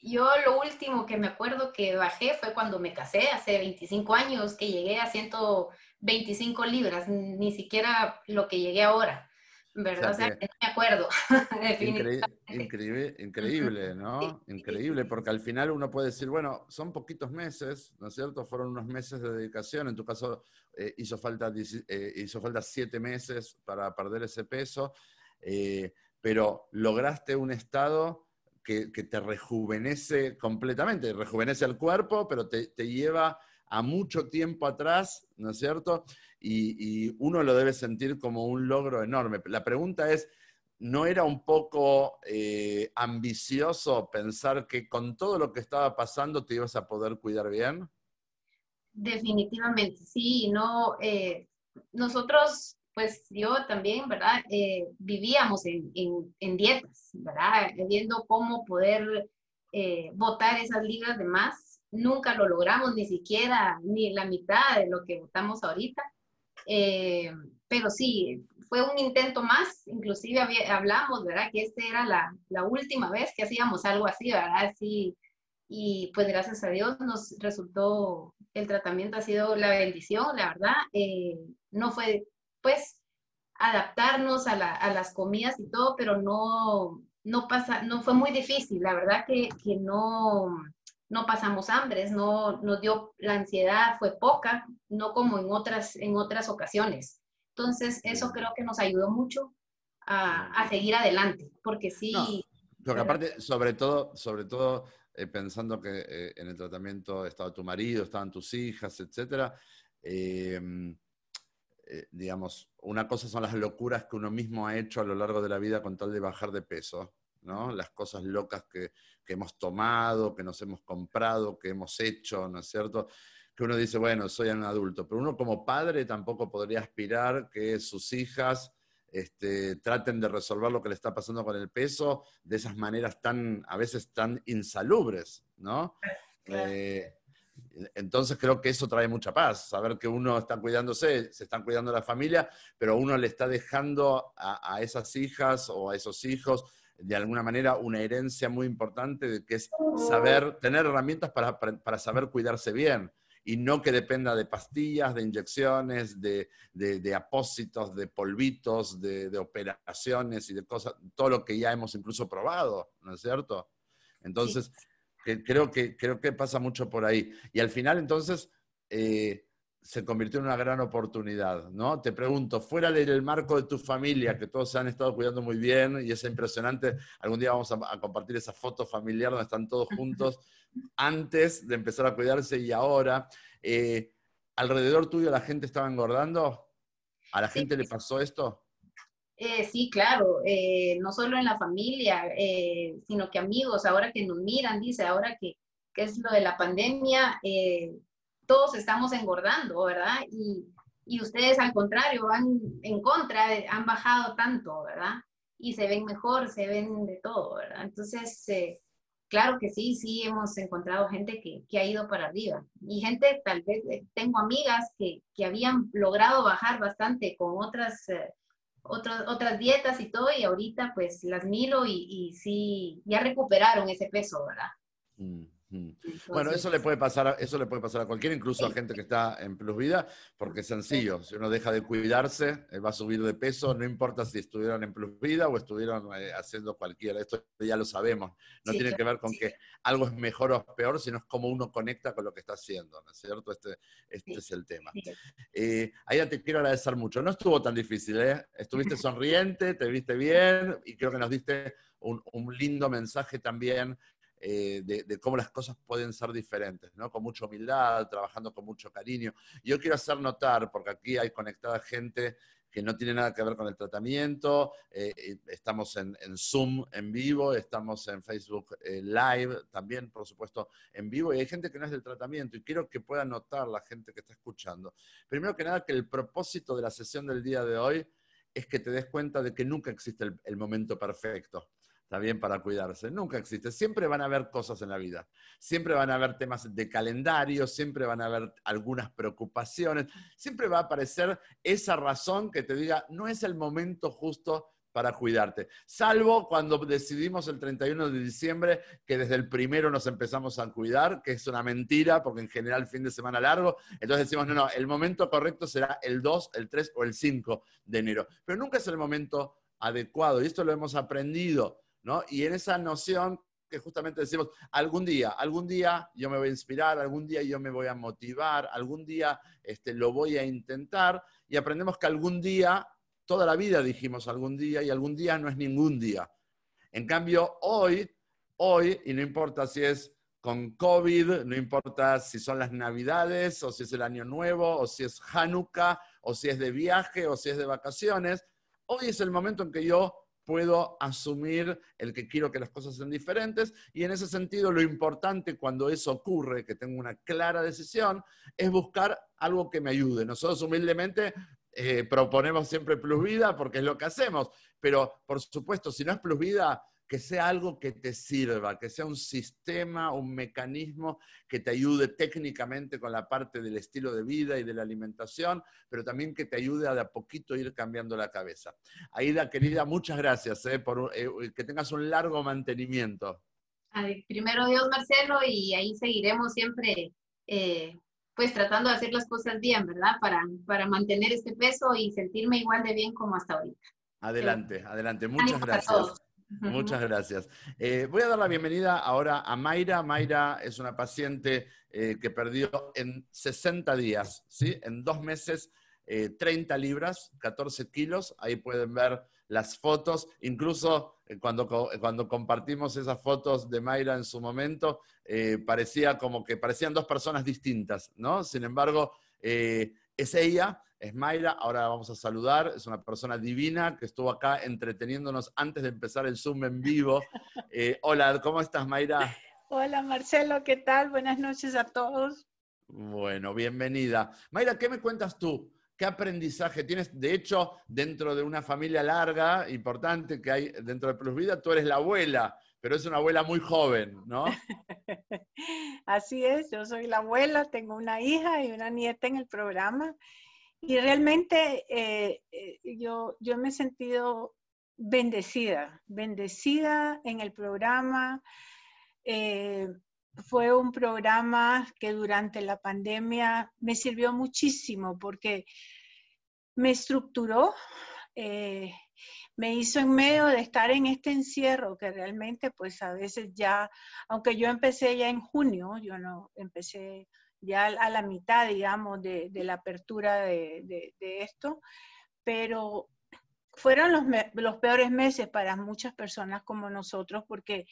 yo lo último que me acuerdo que bajé fue cuando me casé, hace 25 años, que llegué a 125 libras, ni siquiera lo que llegué ahora, ¿verdad? O sea, no me acuerdo. increíble, increíble, ¿no? Increíble, porque al final uno puede decir, bueno, son poquitos meses, ¿no es cierto? Fueron unos meses de dedicación, en tu caso eh, hizo, falta, eh, hizo falta siete meses para perder ese peso, eh, pero lograste un estado que, te rejuvenece completamente, rejuvenece el cuerpo, pero te, lleva a mucho tiempo atrás, ¿no es cierto? Y, uno lo debe sentir como un logro enorme. La pregunta es, ¿no era un poco eh, ambicioso pensar que con todo lo que estaba pasando te ibas a poder cuidar bien? Definitivamente, sí, no, eh, nosotros pues yo también, ¿verdad? Eh, vivíamos en, en, dietas, ¿verdad? Viendo cómo poder eh, botar esas libras de más. Nunca lo logramos, ni siquiera ni la mitad de lo que votamos ahorita. Eh, pero sí, fue un intento más, inclusive hablamos, ¿verdad? Que esta era la, la, última vez que hacíamos algo así, ¿verdad? Sí, y pues gracias a Dios nos resultó, el tratamiento ha sido la bendición, la verdad. Eh, no fue pues adaptarnos a, las comidas y todo, pero no, no, pasa, no fue muy difícil. La verdad que, no, no pasamos hambres, no nos dio la ansiedad, fue poca, no como en otras, en otras ocasiones. Entonces, eso creo que nos ayudó mucho a, seguir adelante, porque sí. porque aparte, sobre todo, sobre todo eh, pensando que eh, en el tratamiento estaba tu marido, estaban tus hijas, etcétera, eh, eh, digamos, una cosa son las locuras que uno mismo ha hecho a lo largo de la vida con tal de bajar de peso, ¿no? Las cosas locas que, hemos tomado, que nos hemos comprado, que hemos hecho, ¿no es cierto? Que uno dice, bueno, soy un adulto, pero uno como padre tampoco podría aspirar que sus hijas este, traten de resolver lo que le está pasando con el peso de esas maneras tan, a veces tan insalubres, ¿no? Eh, entonces creo que eso trae mucha paz, saber que uno está cuidándose, se están cuidando la familia, pero uno le está dejando a, esas hijas o a esos hijos de alguna manera una herencia muy importante de que es saber, tener herramientas para, saber cuidarse bien y no que dependa de pastillas, de inyecciones, de, apósitos, de polvitos, de, operaciones y de cosas, todo lo que ya hemos incluso probado, ¿no es cierto? Entonces, creo, que, creo que pasa mucho por ahí. Y al final, entonces, eh, se convirtió en una gran oportunidad, ¿no? Te pregunto, fuera del marco de tu familia, que todos se han estado cuidando muy bien y es impresionante, algún día vamos a, compartir esa foto familiar donde están todos juntos antes de empezar a cuidarse y ahora. Eh, ¿Alrededor tuyo la gente estaba engordando? ¿A la gente le pasó esto? Eh, sí, claro, eh, no solo en la familia, eh, sino que amigos, ahora que nos miran, dice, ahora que, es lo de la pandemia, todos estamos engordando, ¿verdad? Y, y, ustedes al contrario van en contra, han bajado tanto, ¿verdad? Y se ven mejor, se ven de todo, ¿verdad? Entonces, claro que sí, sí hemos encontrado gente que, que, ha ido para arriba. Y gente, tal vez, tengo amigas que, que habían logrado bajar bastante con otras otras dietas y todo, y ahorita pues las miro y, y sí, ya recuperaron ese peso, ¿verdad? Mm bueno, eso le puede pasar, a, eso le puede pasar a cualquiera, incluso a gente que está en plus vida, porque es sencillo. Si uno deja de cuidarse, eh, va a subir de peso, no importa si estuvieron en plus vida o estuvieron eh, haciendo cualquiera. Esto ya lo sabemos. No tiene que ver con que algo es mejor o peor, sino es cómo uno conecta con lo que está haciendo, ¿no es cierto? Este, este es el tema. Eh, Aida, te quiero agradecer mucho. No estuvo tan difícil, ¿eh? Estuviste sonriente, te viste bien y creo que nos diste un, un lindo mensaje también eh, de, cómo las cosas pueden ser diferentes, ¿no? Con mucha humildad, trabajando con mucho cariño. Yo quiero hacer notar, porque aquí hay conectada gente que no tiene nada que ver con el tratamiento. Eh, estamos en, Zoom en vivo, estamos en Facebook eh, Live, también, por supuesto, en vivo. Y hay gente que no es del tratamiento y quiero que pueda notar la gente que está escuchando. Primero que nada, que el propósito de la sesión del día de hoy es que te des cuenta de que nunca existe el momento perfecto está bien para cuidarse. Nunca existe. Siempre van a haber cosas en la vida. Siempre van a haber temas de calendario, siempre van a haber algunas preocupaciones. Siempre va a aparecer esa razón que te diga, no es el momento justo para cuidarte. Salvo cuando decidimos el 31 de diciembre que desde el primero nos empezamos a cuidar, que es una mentira, porque en general fin de semana largo. Entonces decimos, no, no, el momento correcto será el 2, el 3 o el 5 de enero. Pero nunca es el momento adecuado. Y esto lo hemos aprendido y en esa noción que justamente decimos, algún día, algún día yo me voy a inspirar, algún día yo me voy a motivar, algún día este, lo voy a intentar, y aprendemos que algún día, toda la vida dijimos algún día, y algún día no es ningún día. En cambio, hoy, hoy, y no importa si es con COVID, no importa si son las Navidades, o si es el Año Nuevo, o si es Hanukkah, o si es de viaje, o si es de vacaciones, hoy es el momento en que yo puedo asumir el que quiero que las cosas sean diferentes y en ese sentido lo importante cuando eso ocurre, que tengo una clara decisión, es buscar algo que me ayude. Nosotros humildemente eh, proponemos siempre plus vida porque es lo que hacemos, pero por supuesto, si no es plus vida, que sea algo que te sirva, que sea un sistema, un mecanismo que te ayude técnicamente con la parte del estilo de vida y de la alimentación, pero también que te ayude a de a poquito ir cambiando la cabeza. Aida, querida, muchas gracias eh, por eh, que tengas un largo mantenimiento. primero Dios, Marcelo, y ahí seguiremos siempre. Eh, pues tratando de hacer las cosas bien, ¿verdad? Para, para mantener este peso y sentirme igual de bien como hasta ahorita. Adelante, adelante. Muchas gracias. Muchas gracias. Eh, voy a dar la bienvenida ahora a Mayra. Mayra es una paciente eh, que perdió en 60 días, ¿sí? en dos meses, 30 eh, libras, 14 kilos. Ahí pueden ver las fotos. Incluso cuando, cuando compartimos esas fotos de Mayra en su momento, parecía como que parecían dos personas distintas, ¿no? Sin embargo, es ella es Mayra, ahora la vamos a saludar, es una persona divina que estuvo acá entreteniéndonos antes de empezar el Zoom en vivo. Eh, hola, ¿cómo estás Mayra? Hola Marcelo, ¿qué tal? Buenas noches a todos. Bueno, bienvenida. Mayra, ¿qué me cuentas tú? ¿Qué aprendizaje tienes? De hecho, dentro de una familia larga, importante que hay dentro de Plus Vida, tú eres la abuela, pero es una abuela muy joven, ¿no? Así es, yo soy la abuela, tengo una hija y una nieta en el programa y realmente eh, eh, yo, yo me he sentido bendecida, bendecida en el programa. Eh, fue un programa que durante la pandemia me sirvió muchísimo porque me estructuró, me hizo en medio de estar en este encierro que realmente pues a veces ya, aunque yo empecé ya en junio, yo no empecé ya a la mitad, digamos, de, la apertura de, esto, pero fueron los, los, peores meses para muchas personas como nosotros, porque,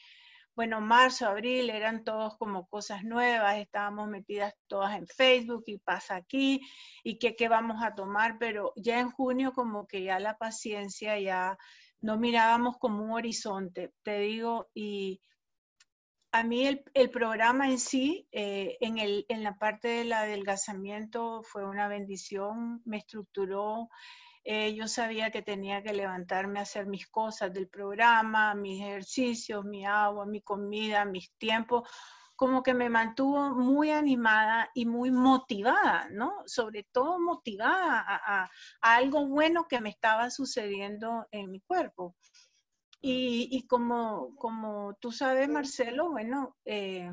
bueno, marzo, abril eran todos como cosas nuevas, estábamos metidas todas en Facebook y pasa aquí, y qué, qué vamos a tomar, pero ya en junio como que ya la paciencia, ya no mirábamos como un horizonte, te digo, y a mí el, programa en sí, eh, en, el, en, la parte del adelgazamiento, fue una bendición, me estructuró. Eh, yo sabía que tenía que levantarme a hacer mis cosas del programa, mis ejercicios, mi agua, mi comida, mis tiempos, como que me mantuvo muy animada y muy motivada, ¿no? Sobre todo motivada a, algo bueno que me estaba sucediendo en mi cuerpo. Y, como, como tú sabes, Marcelo, bueno, eh,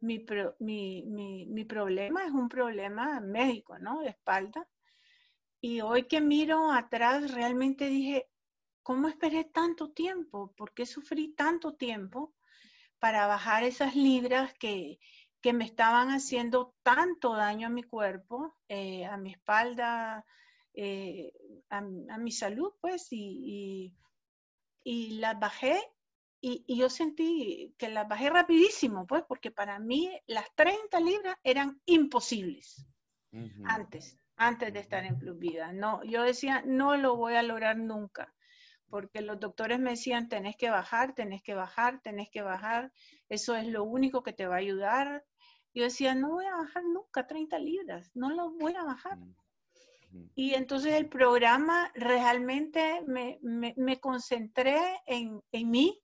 mi, mi, mi, problema es un problema médico, ¿no? De espalda. Y hoy que miro atrás, realmente dije, ¿cómo esperé tanto tiempo? ¿Por qué sufrí tanto tiempo para bajar esas libras que, que me estaban haciendo tanto daño a mi cuerpo, eh, a mi espalda, eh, a, mi salud, pues, y, y las bajé y, yo sentí que las bajé rapidísimo, pues, porque para mí las 30 libras eran imposibles antes. Antes de estar en Plus Vida. No, yo decía, no lo voy a lograr nunca, porque los doctores me decían, tenés que bajar, tenés que bajar, tenés que bajar, eso es lo único que te va a ayudar. Yo decía, no voy a bajar nunca 30 libras, no lo voy a bajar. Y entonces el programa realmente me, me, concentré en, en mí,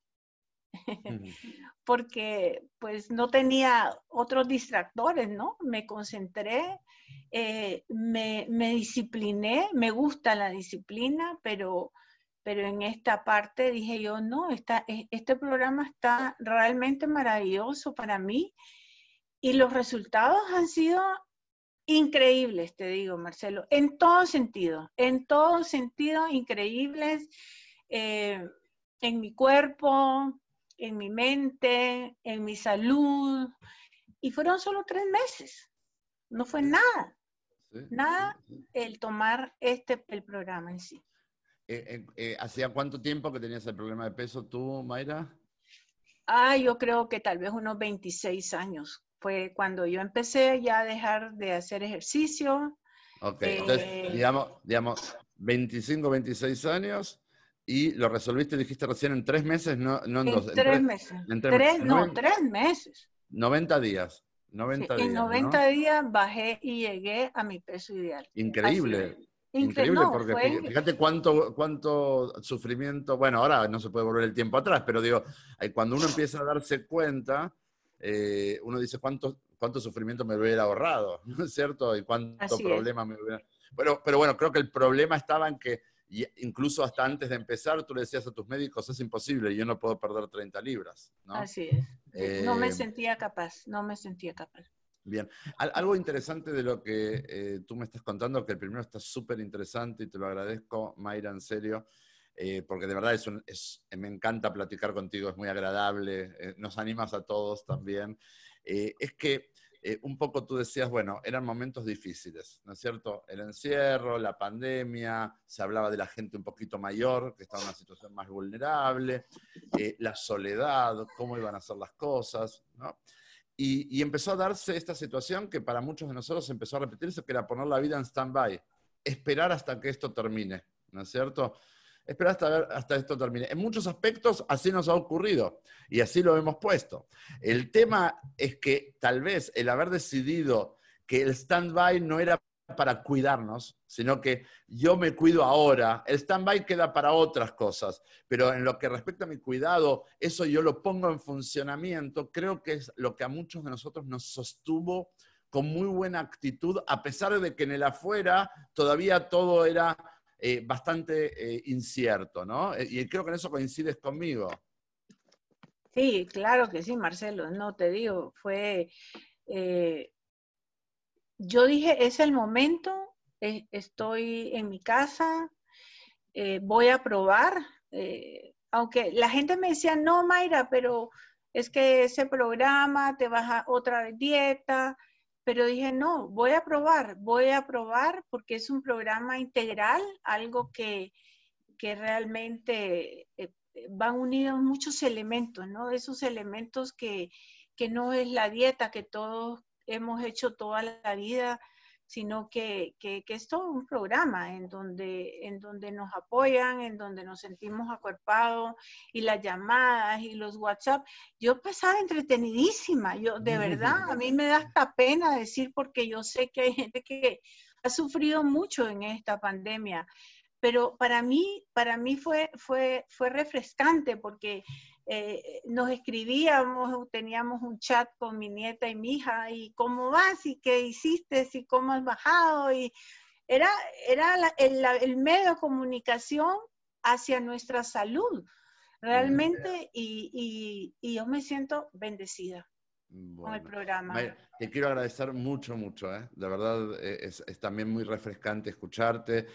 porque pues no tenía otros distractores, ¿no? Me concentré, eh, me, me, discipliné, me gusta la disciplina, pero, pero en esta parte dije yo, no, esta, e, este programa está realmente maravilloso para mí y los resultados han sido increíbles, te digo, Marcelo, en todo sentido, en todo sentido, increíbles eh, en mi cuerpo, en mi mente, en mi salud. Y fueron solo tres meses, no fue nada, nada el tomar este, el programa en sí. Eh, eh, ¿Hacía cuánto tiempo que tenías el problema de peso tú, Mayra? Ah, yo creo que tal vez unos 26 años fue cuando yo empecé ya a dejar de hacer ejercicio. Ok, entonces, eh, digamos, digamos, 25, 26 años y lo resolviste, dijiste recién, en tres meses, no, no en, dos. Tres, meses. En tres, no, tres meses. 90 días. 90 días, en 90 días bajé y llegué a mi peso ideal. Increíble. Increíble, porque fíjate cuánto, cuánto sufrimiento, bueno, ahora no se puede volver el tiempo atrás, pero digo, cuando uno empieza a darse cuenta, eh, uno dice cuánto, cuánto sufrimiento me hubiera ahorrado, ¿no es cierto? Y cuánto problema me hubiera... Pero, pero bueno, creo que el problema estaba en que incluso hasta antes de empezar tú le decías a tus médicos, es imposible, yo no puedo perder 30 libras. ¿no? Así es. no me eh, sentía capaz, no me sentía capaz. Bien, algo interesante de lo que eh, tú me estás contando, que el primero está súper interesante y te lo agradezco, Mayra, en serio, eh, porque de verdad es, me encanta platicar contigo, es muy agradable, nos animas a todos también. Es que un poco tú decías, bueno, eran momentos difíciles, ¿no es cierto? El encierro, la pandemia, se hablaba de la gente un poquito mayor, que estaba en una situación más vulnerable, la soledad, cómo iban a ser las cosas, ¿no? Y, y, empezó a darse esta situación que para muchos de nosotros empezó a repetirse, que era poner la vida en stand-by, esperar hasta que esto termine, ¿no es cierto? Espera hasta, ver, hasta esto termine. En muchos aspectos así nos ha ocurrido y así lo hemos puesto. El tema es que tal vez el haber decidido que el stand-by no era para cuidarnos, sino que yo me cuido ahora. El stand-by queda para otras cosas, pero en lo que respecta a mi cuidado, eso yo lo pongo en funcionamiento. Creo que es lo que a muchos de nosotros nos sostuvo con muy buena actitud, a pesar de que en el afuera todavía todo era eh, bastante eh, incierto, ¿no? Eh, y creo que en eso coincides conmigo. Sí, claro que sí, Marcelo. No, te digo, fue... yo dije, es el momento, estoy en mi casa, voy a probar. aunque la gente me decía, no, Mayra, pero es que ese programa te baja otra dieta, pero dije, no, voy a probar, voy a probar porque es un programa integral, algo que, que realmente eh, van unidos muchos elementos, ¿no? Esos elementos que, que no es la dieta que todos hemos hecho toda la vida, sino que, que, es todo un programa en donde, en donde nos apoyan, en donde nos sentimos acuerpados y las llamadas y los WhatsApp. Yo pasaba entretenidísima, yo de verdad, a mí me da hasta pena decir porque yo sé que hay gente que ha sufrido mucho en esta pandemia, pero para mí, para mí fue, fue, fue refrescante porque eh, nos escribíamos, teníamos un chat con mi nieta y mi hija, y cómo vas, y qué hiciste, y cómo has bajado, y era, era el, medio de comunicación hacia nuestra salud, realmente, y, yo me siento bendecida con el programa. te quiero agradecer mucho, mucho, ¿eh? de verdad eh, es, también muy refrescante escucharte.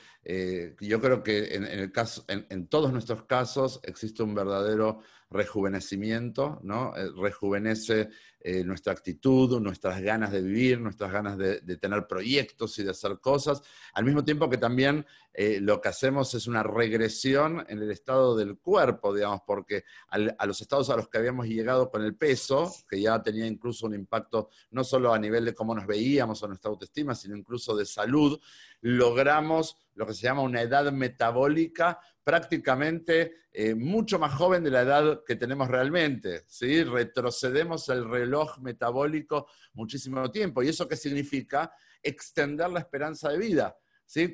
yo creo que en, el caso, en, todos nuestros casos existe un verdadero rejuvenecimiento, ¿no? Eh, rejuvenece eh, nuestra actitud, nuestras ganas de vivir, nuestras ganas de, tener proyectos y de hacer cosas, al mismo tiempo que también eh, lo que hacemos es una regresión en el estado del cuerpo, digamos, porque a los estados a los que habíamos llegado con el peso, que ya tenía incluso un impacto no solo a nivel de cómo nos veíamos o nuestra autoestima, sino incluso de salud, logramos lo que se llama una edad metabólica prácticamente eh, mucho más joven de la edad que tenemos realmente. Retrocedemos el reloj metabólico muchísimo tiempo. ¿Y eso qué significa? Extender la esperanza de vida.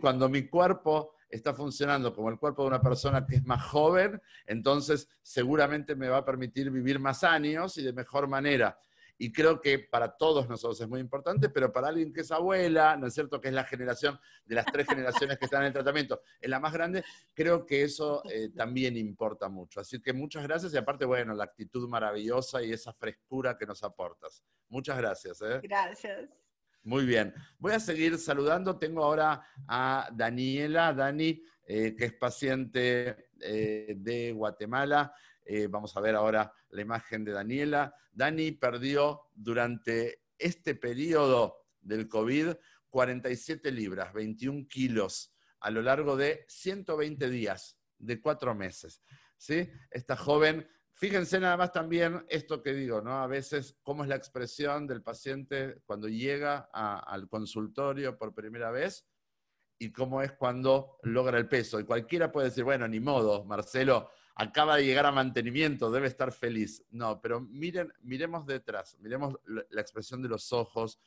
Cuando mi cuerpo está funcionando como el cuerpo de una persona que es más joven, entonces seguramente me va a permitir vivir más años y de mejor manera. Y creo que para todos nosotros es muy importante, pero para alguien que es abuela, ¿no es cierto? Que es la generación de las tres generaciones que están en el tratamiento, es la más grande, creo que eso eh, también importa mucho. Así que muchas gracias y aparte, bueno, la actitud maravillosa y esa frescura que nos aportas. Muchas gracias. ¿eh? Gracias. Muy bien. Voy a seguir saludando. Tengo ahora a Daniela, Dani, eh, que es paciente de Guatemala. Eh, vamos a ver ahora la imagen de Daniela. Dani perdió durante este periodo del COVID 47 libras, 21 kilos, a lo largo de 120 días, de cuatro meses. ¿sí? Esta joven, fíjense nada más también esto que digo, ¿no? A veces, cómo es la expresión del paciente cuando llega al consultorio por primera vez y cómo es cuando logra el peso. Y cualquiera puede decir, bueno, ni modo, Marcelo, acaba de llegar a mantenimiento, debe estar feliz. No, pero miren, miremos detrás, miremos la expresión de los ojos,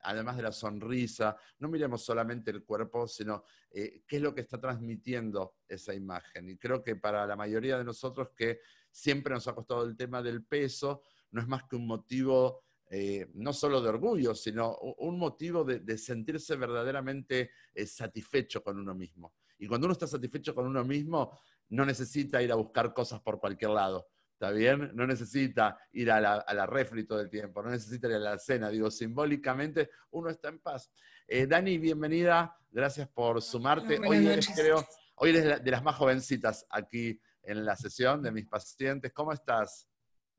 además de la sonrisa, no miremos solamente el cuerpo, sino eh, qué es lo que está transmitiendo esa imagen. Y creo que para la mayoría de nosotros que siempre nos ha costado el tema del peso, no es más que un motivo eh, no solo de orgullo, sino un motivo de, sentirse verdaderamente eh, satisfecho con uno mismo. Y cuando uno está satisfecho con uno mismo, no necesita ir a buscar cosas por cualquier lado. ¿Está bien? No necesita ir a la, a refri todo el tiempo, no necesita ir a la cena. Digo, simbólicamente uno está en paz. Eh, Dani, bienvenida. Gracias por sumarte. Hoy eres, creo, hoy eres de las más jovencitas aquí en la sesión de mis pacientes. ¿Cómo estás?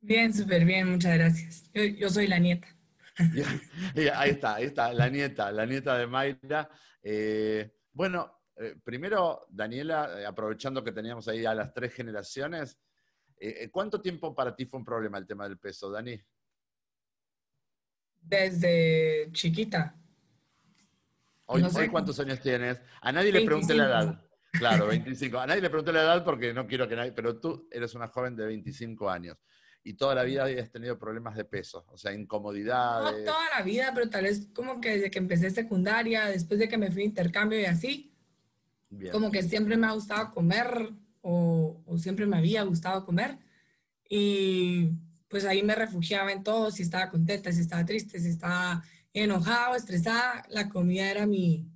Bien, súper bien, muchas gracias. Yo, soy la nieta. ahí está, ahí está, la nieta, la nieta de Mayra. Eh, bueno, eh, primero, Daniela, eh, aprovechando que teníamos ahí a las tres generaciones, eh, ¿cuánto tiempo para ti fue un problema el tema del peso, Dani? Desde chiquita. Hoy, ¿cuántos años tienes? A nadie le pregunté la edad. Claro, 25. A nadie le pregunté la edad porque no quiero que nadie, pero tú eres una joven de 25 años y toda la vida has tenido problemas de peso, o sea, incomodidades. No toda la vida, pero tal vez como que desde que empecé secundaria, después de que me fui a intercambio y así, como que siempre me ha gustado comer o, siempre me había gustado comer. Y pues ahí me refugiaba en todo, si estaba contenta, si estaba triste, si estaba enojado, estresada, la comida era mi,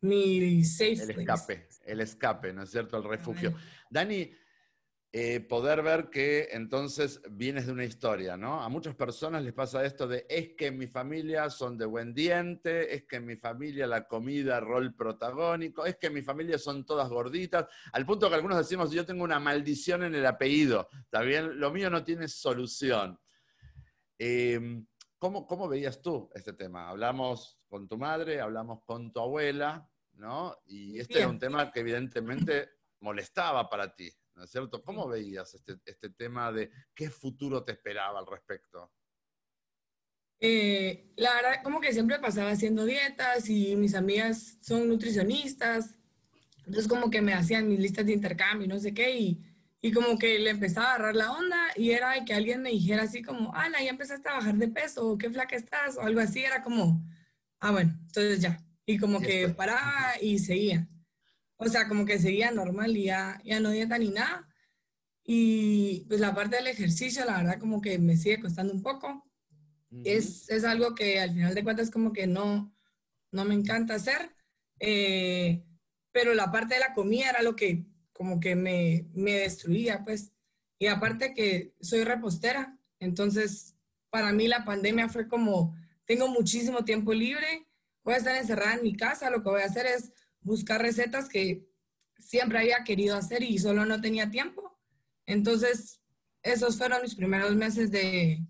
mi safe El escape, el escape, ¿no es cierto? El refugio. Dani, eh, poder ver que entonces vienes de una historia, ¿no? A muchas personas les pasa esto de es que en mi familia son de buen diente, es que en mi familia la comida rol protagónico, es que en mi familia son todas gorditas, al punto que algunos decimos yo tengo una maldición en el apellido, está bien, lo mío no tiene solución. Em, ¿cómo, ¿Cómo veías tú este tema? Hablamos con tu madre, hablamos con tu abuela, ¿no? Y este era un tema que evidentemente molestaba para ti. ¿No es cierto? ¿Cómo veías este, este, tema de qué futuro te esperaba al respecto? Eh, la verdad, como que siempre pasaba haciendo dietas y mis amigas son nutricionistas, entonces como que me hacían mis listas de intercambio y no sé qué, y, y como que le empezaba a agarrar la onda y era que alguien me dijera así como, Ana, ya empezaste a bajar de peso, o qué flaca estás, o algo así, era como, ah, bueno, entonces ya. Y como que paraba y seguía. O sea, como que seguía normal y ya, ya no dieta ni nada. Y pues la parte del ejercicio, la verdad, como que me sigue costando un poco. es, es, algo que al final de cuentas como que no, no me encanta hacer. Eh, pero la parte de la comida era lo que como que me, me destruía, pues. Y aparte que soy repostera, entonces para mí la pandemia fue como, tengo muchísimo tiempo libre, voy a estar encerrada en mi casa, lo que voy a hacer es buscar recetas que siempre había querido hacer y solo no tenía tiempo. Entonces, esos fueron mis primeros meses de,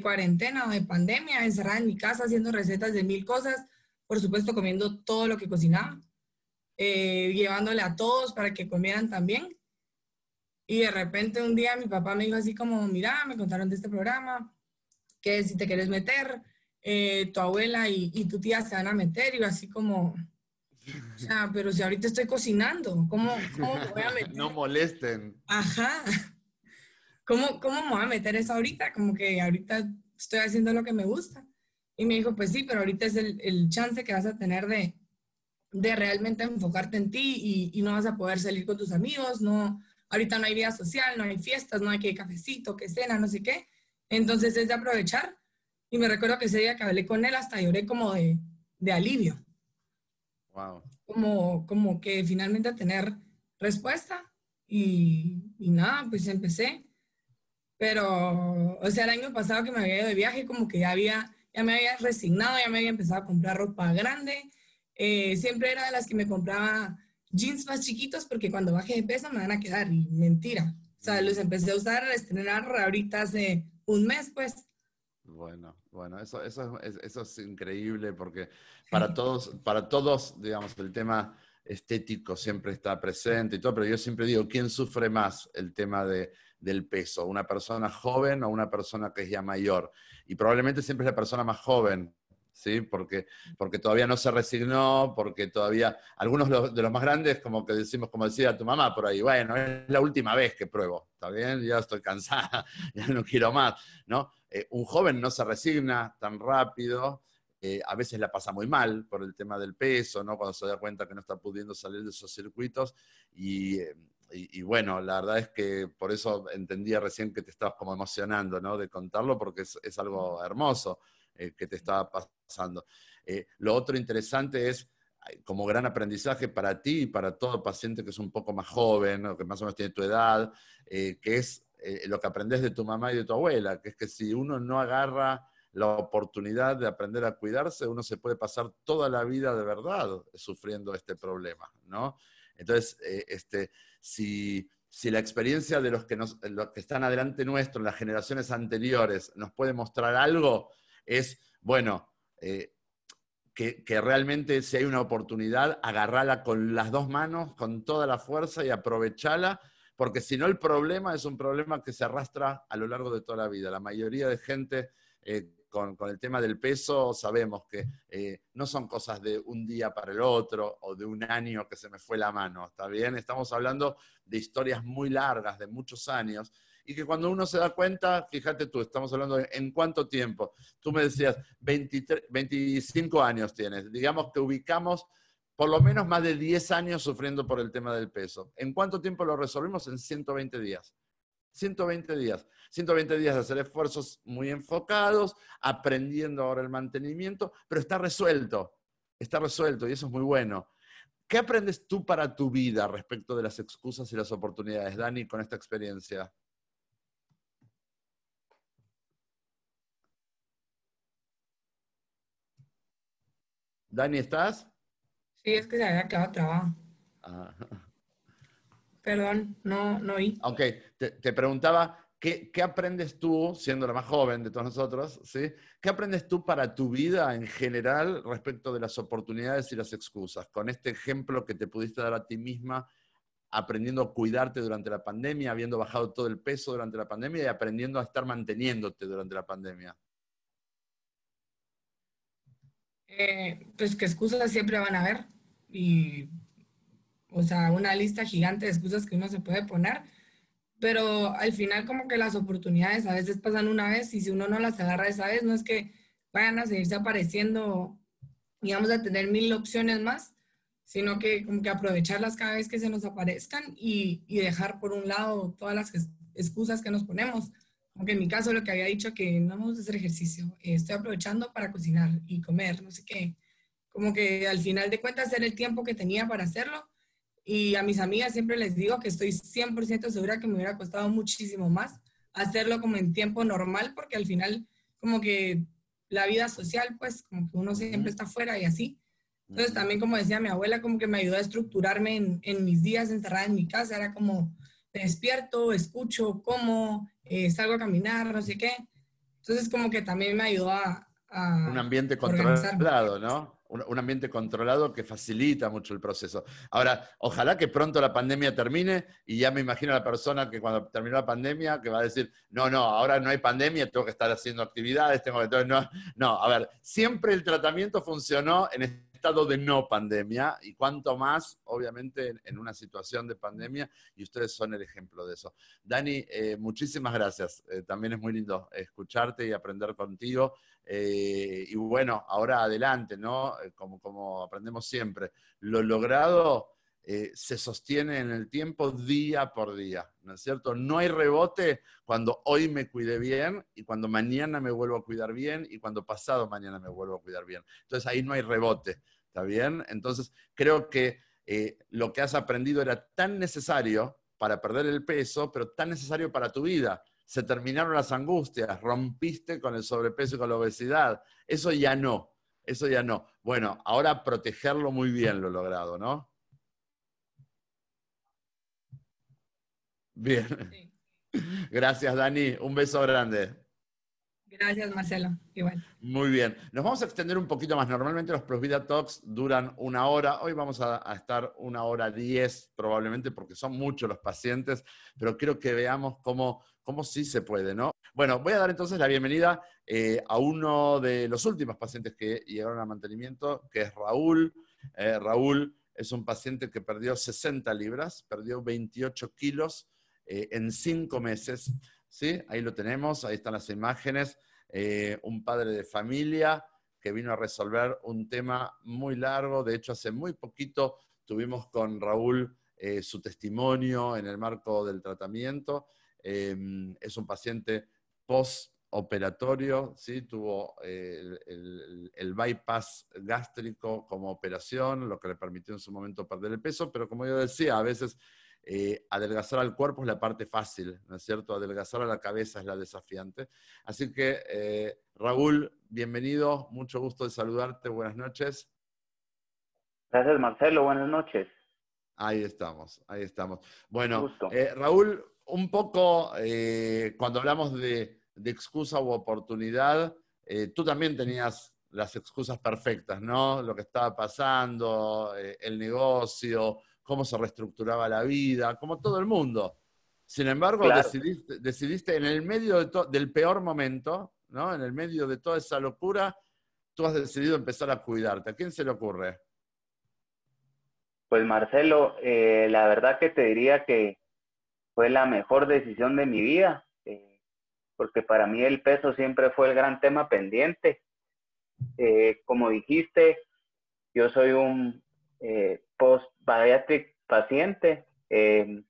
cuarentena o de pandemia, encerrada en mi casa haciendo recetas de mil cosas, por supuesto comiendo todo lo que cocinaba, eh, llevándole a todos para que comieran también. Y de repente un día mi papá me dijo así como, mira, me contaron de este programa, que si te quieres meter, eh, tu abuela y, tu tía se van a meter. Y así como, o sea, pero si ahorita estoy cocinando, ¿cómo, cómo me voy a meter? No molesten. Ajá. ¿Cómo, ¿Cómo me voy a meter eso ahorita? Como que ahorita estoy haciendo lo que me gusta. Y me dijo, pues sí, pero ahorita es el, el chance que vas a tener de, de realmente enfocarte en ti y, y, no vas a poder salir con tus amigos, no, ahorita no hay vida social, no hay fiestas, no hay que cafecito, que cena, no sé qué. Entonces es de aprovechar. Y me recuerdo que ese día que hablé con él hasta lloré como de, de alivio. Como, como que finalmente tener respuesta y, y, nada, pues empecé. Pero, o sea, el año pasado que me había ido de viaje, como que ya había, ya me había resignado, ya me había empezado a comprar ropa grande. Eh, siempre era de las que me compraba jeans más chiquitos porque cuando baje de peso me van a quedar. Mentira. O sea, los empecé a usar, a estrenar ahorita hace un mes, pues. Bueno, bueno, eso, eso, es, eso es increíble porque para todos, para todos, digamos, el tema estético siempre está presente y todo, pero yo siempre digo, ¿quién sufre más el tema de, del peso? ¿Una persona joven o una persona que es ya mayor? Y probablemente siempre es la persona más joven, ¿sí? Porque, porque todavía no se resignó, porque todavía, algunos de los más grandes, como que decimos, como decía tu mamá por ahí, bueno, es la última vez que pruebo, ¿está bien? Ya estoy cansada, ya no quiero más, ¿no? Eh, un joven no se resigna tan rápido, eh, a veces la pasa muy mal por el tema del peso, ¿no? Cuando se da cuenta que no está pudiendo salir de esos circuitos y... Eh, bueno, la verdad es que por eso entendía recién que te estabas como emocionando, ¿no? De contarlo, porque es, es algo hermoso que te estaba pasando. Lo otro interesante es, como gran aprendizaje para ti y para todo paciente que es un poco más joven, o que más o menos tiene tu edad, que es eh, lo que aprendes de tu mamá y de tu abuela, que es que si uno no agarra la oportunidad de aprender a cuidarse, uno se puede pasar toda la vida de verdad sufriendo este problema, ¿no? Entonces, eh, este, si, si, la experiencia de los que, nos, los que están adelante nuestro, en las generaciones anteriores, nos puede mostrar algo, es, bueno, eh, que, realmente si hay una oportunidad, agarrarla con las dos manos, con toda la fuerza y aprovecharla, porque si no el problema es un problema que se arrastra a lo largo de toda la vida. La mayoría de gente... Eh, con, con, el tema del peso sabemos que eh, no son cosas de un día para el otro o de un año que se me fue la mano, ¿está bien? Estamos hablando de historias muy largas, de muchos años, y que cuando uno se da cuenta, fíjate tú, estamos hablando de en cuánto tiempo. Tú me decías, 23, 25 años tienes, digamos que ubicamos por lo menos más de 10 años sufriendo por el tema del peso. ¿En cuánto tiempo lo resolvimos? En 120 días. 120 días. 120 días de hacer esfuerzos muy enfocados, aprendiendo ahora el mantenimiento, pero está resuelto, está resuelto y eso es muy bueno. ¿Qué aprendes tú para tu vida respecto de las excusas y las oportunidades, Dani, con esta experiencia? Dani, ¿estás? Sí, es que se había quedado trabajo. Ah. Perdón, no, no oí. Ok, te, te preguntaba, ¿qué, ¿qué, aprendes tú, siendo la más joven de todos nosotros, ¿sí? ¿qué aprendes tú para tu vida en general respecto de las oportunidades y las excusas? Con este ejemplo que te pudiste dar a ti misma, aprendiendo a cuidarte durante la pandemia, habiendo bajado todo el peso durante la pandemia y aprendiendo a estar manteniéndote durante la pandemia. Eh, pues que excusas siempre van a haber y o sea, una lista gigante de excusas que uno se puede poner, pero al final como que las oportunidades a veces pasan una vez y si uno no las agarra esa vez, no es que vayan a seguirse apareciendo y vamos a tener mil opciones más, sino que como que aprovecharlas cada vez que se nos aparezcan y, y dejar por un lado todas las excusas que nos ponemos. Aunque en mi caso lo que había dicho que no vamos a hacer ejercicio, estoy aprovechando para cocinar y comer, no sé qué. Como que al final de cuentas era el tiempo que tenía para hacerlo y a mis amigas siempre les digo que estoy 100% segura que me hubiera costado muchísimo más hacerlo como en tiempo normal, porque al final como que la vida social, pues como que uno siempre está afuera y así. Entonces también como decía mi abuela, como que me ayudó a estructurarme en, en mis días encerrada en mi casa, era como despierto, escucho, como, eh, salgo a caminar, no sé qué. Entonces como que también me ayudó a... a un ambiente controlado, ¿no? un, ambiente controlado que facilita mucho el proceso. Ahora, ojalá que pronto la pandemia termine y ya me imagino a la persona que cuando terminó la pandemia que va a decir, no, no, ahora no hay pandemia, tengo que estar haciendo actividades, tengo que... No, no, a ver, siempre el tratamiento funcionó en estado de no pandemia y cuanto más, obviamente, en, una situación de pandemia, y ustedes son el ejemplo de eso. Dani, eh, muchísimas gracias. Eh, también es muy lindo escucharte y aprender contigo. Eh, y bueno, ahora adelante, ¿no? Como, como aprendemos siempre. Lo logrado se sostiene en el tiempo día por día, ¿no es cierto? No hay rebote cuando hoy me cuidé bien y cuando mañana me vuelvo a cuidar bien y cuando pasado mañana me vuelvo a cuidar bien. Entonces ahí no hay rebote. ¿Está bien? Entonces, creo que eh, lo que has aprendido era tan necesario para perder el peso, pero tan necesario para tu vida. Se terminaron las angustias, rompiste con el sobrepeso y con la obesidad. Eso ya no, eso ya no. Bueno, ahora protegerlo muy bien lo logrado, ¿no? Bien. Gracias, Dani. Un beso grande. Gracias, Marcelo. Igual. Muy bien. Nos vamos a extender un poquito más. Normalmente los Plus Vida Talks duran una hora. Hoy vamos a, estar una hora diez probablemente porque son muchos los pacientes, pero quiero que veamos cómo, cómo sí se puede, ¿no? Bueno, voy a dar entonces la bienvenida eh, a uno de los últimos pacientes que llegaron a mantenimiento, que es Raúl. Eh, Raúl es un paciente que perdió 60 libras, perdió 28 kilos eh, en cinco meses. ¿sí? Ahí lo tenemos, ahí están las imágenes. Eh, un padre de familia que vino a resolver un tema muy largo. De hecho, hace muy poquito tuvimos con Raúl eh, su testimonio en el marco del tratamiento. Em, es un paciente postoperatorio, ¿sí? tuvo eh, el, bypass gástrico como operación, lo que le permitió en su momento perder el peso, pero como yo decía, a veces eh, adelgazar al cuerpo es la parte fácil, ¿no es cierto? Adelgazar a la cabeza es la desafiante. Así que, eh, Raúl, bienvenido, mucho gusto de saludarte, buenas noches. Gracias, Marcelo, buenas noches. Ahí estamos, ahí estamos. Bueno, eh, Raúl, un poco cuando hablamos de, de, excusa u oportunidad, tú también tenías las excusas perfectas, ¿no? Lo que estaba pasando, el negocio, cómo se reestructuraba la vida, como todo el mundo. Sin embargo, decidiste, en el medio del peor momento, ¿no? en el medio de toda esa locura, tú has decidido empezar a cuidarte. ¿A quién se le ocurre? Pues Marcelo, eh, la verdad que te diría que fue la mejor decisión de mi vida, eh, porque para mí el peso siempre fue el gran tema pendiente. Eh, como dijiste, yo soy un post-bariatric paciente. Eh,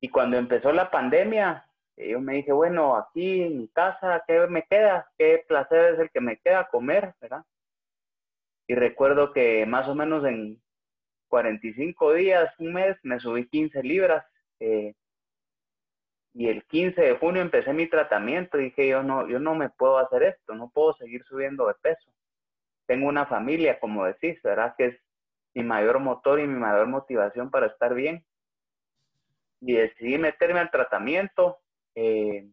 y cuando empezó la pandemia, yo me dije, bueno, aquí en mi casa, ¿qué me queda? ¿Qué placer es el que me queda comer? ¿verdad? Y recuerdo que más o menos en 45 días, un mes, me subí 15 libras. Eh, y el 15 de junio empecé mi tratamiento. Dije, yo no, yo no me puedo hacer esto, no puedo seguir subiendo de peso. Tengo una familia, como decís, ¿verdad? Que es mi mayor motor y mi mayor motivación para estar bien. Y decidí meterme al tratamiento. Eh,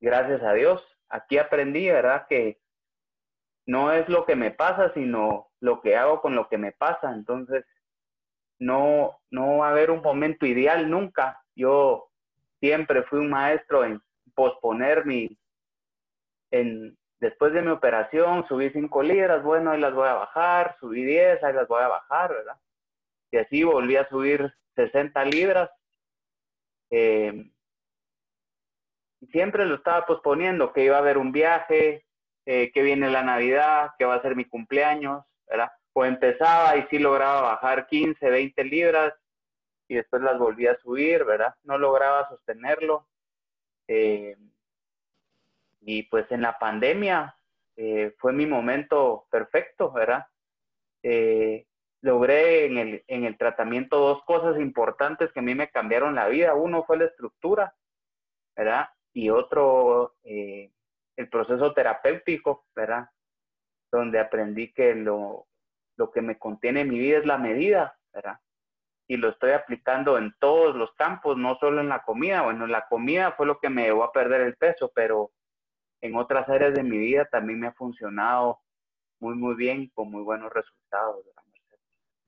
gracias a Dios. Aquí aprendí, ¿verdad? Que no es lo que me pasa, sino lo que hago con lo que me pasa. Entonces, no, no va a haber un momento ideal nunca. Yo siempre fui un maestro en posponer mi, en Después de mi operación subí 5 libras, bueno, ahí las voy a bajar, subí 10, ahí las voy a bajar, ¿verdad? Y así volví a subir 60 libras. Eh, siempre lo estaba posponiendo, que iba a haber un viaje, eh, que viene la Navidad, que va a ser mi cumpleaños, ¿verdad? O empezaba y sí lograba bajar 15, 20 libras y después las volví a subir, ¿verdad? No lograba sostenerlo. Eh, y pues en la pandemia eh, fue mi momento perfecto, ¿verdad? Eh, logré en el, en el tratamiento dos cosas importantes que a mí me cambiaron la vida. Uno fue la estructura, ¿verdad? Y otro, eh, el proceso terapéutico, ¿verdad? Donde aprendí que lo, lo que me contiene en mi vida es la medida, ¿verdad? Y lo estoy aplicando en todos los campos, no solo en la comida. Bueno, la comida fue lo que me llevó a perder el peso, pero en otras áreas de mi vida también me ha funcionado muy, muy bien, con muy buenos resultados.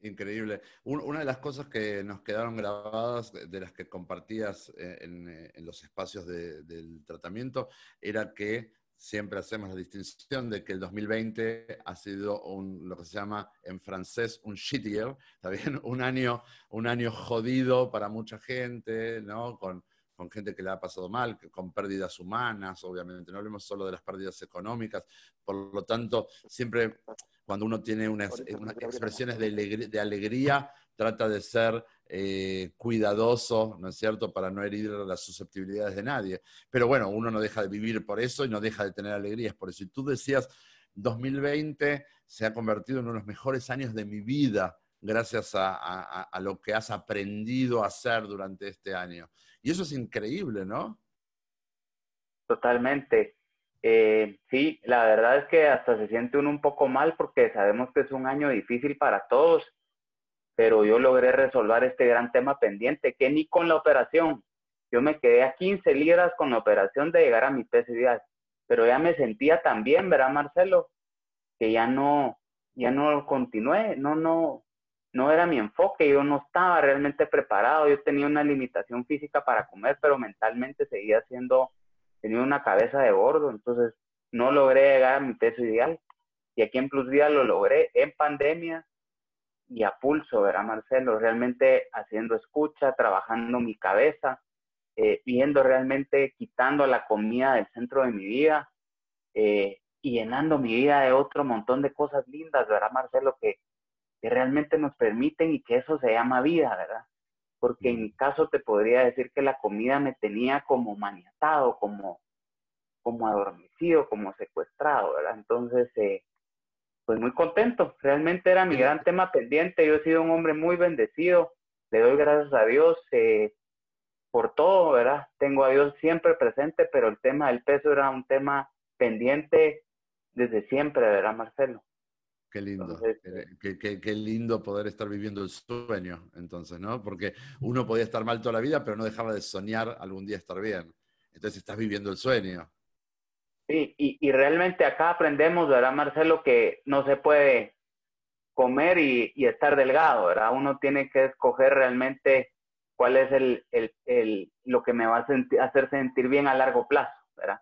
Increíble. una de las cosas que nos quedaron grabadas, de las que compartías eh, eh, en, los espacios del tratamiento, era que siempre hacemos la distinción de que el 2020 ha sido un, lo que se llama en francés un shit year, ¿está bien? Un año, un año jodido para mucha gente, ¿no? Con, con gente que le ha pasado mal, con pérdidas humanas, obviamente, no hablemos solo de las pérdidas económicas, por lo tanto, siempre cuando uno tiene unas, expresiones de alegría, trata de ser eh, cuidadoso, ¿no es cierto?, para no herir las susceptibilidades de nadie. Pero bueno, uno no deja de vivir por eso y no deja de tener alegrías por eso. Y tú decías, 2020 se ha convertido en uno de los mejores años de mi vida gracias a, a lo que has aprendido a hacer durante este año. Y eso es increíble, ¿no? Totalmente. Eh, sí, la verdad es que hasta se siente uno un poco mal porque sabemos que es un año difícil para todos, pero yo logré resolver este gran tema pendiente, que ni con la operación, yo me quedé a 15 libras con la operación de llegar a mi peso ideal, pero ya me sentía tan bien, ¿verdad, Marcelo? Que ya no, ya no continué, no, no, no era mi enfoque, yo no estaba realmente preparado, yo tenía una limitación física para comer, pero mentalmente seguía siendo, tenía una cabeza de gordo, entonces no logré llegar a mi peso ideal. Y aquí en Plus Vida lo logré en pandemia y a pulso, ¿verdad, Marcelo? Realmente haciendo escucha, trabajando mi cabeza, eh, viendo realmente, quitando la comida del centro de mi vida eh, y llenando mi vida de otro montón de cosas lindas, ¿verdad, Marcelo? Que, que realmente nos permiten y que eso se llama vida, ¿verdad? Porque en mi caso te podría decir que la comida me tenía como maniatado, como, como adormecido, como secuestrado, ¿verdad? Entonces, eh, pues muy contento. Realmente era mi gran tema pendiente. Yo he sido un hombre muy bendecido. Le doy gracias a Dios eh, por todo, ¿verdad? Tengo a Dios siempre presente, pero el tema del peso era un tema pendiente desde siempre, ¿verdad, Marcelo? Qué lindo, qué, lindo poder estar viviendo el sueño, entonces, ¿no? Porque uno podía estar mal toda la vida, pero no dejaba de soñar algún día estar bien. Entonces estás viviendo el sueño. Sí, y, realmente acá aprendemos, ¿verdad, Marcelo? Que no se puede comer y, estar delgado, ¿verdad? Uno tiene que escoger realmente cuál es el, lo que me va a hacer sentir bien a largo plazo, ¿verdad?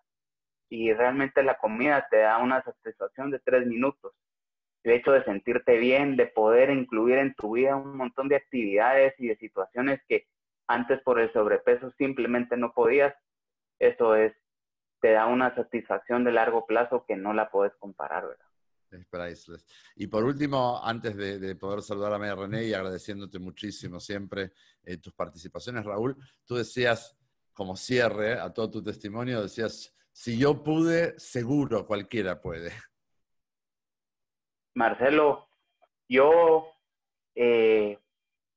Y realmente la comida te da una satisfacción de tres minutos el hecho de sentirte bien, de poder incluir en tu vida un montón de actividades y de situaciones que antes por el sobrepeso simplemente no podías, eso es, te da una satisfacción de largo plazo que no la puedes comparar, ¿verdad? Es priceless. Y por último, antes de, poder saludar a María René y agradeciéndote muchísimo siempre eh, tus participaciones, Raúl, tú decías, como cierre a todo tu testimonio, decías, si yo pude, seguro cualquiera puede. Marcelo, yo eh,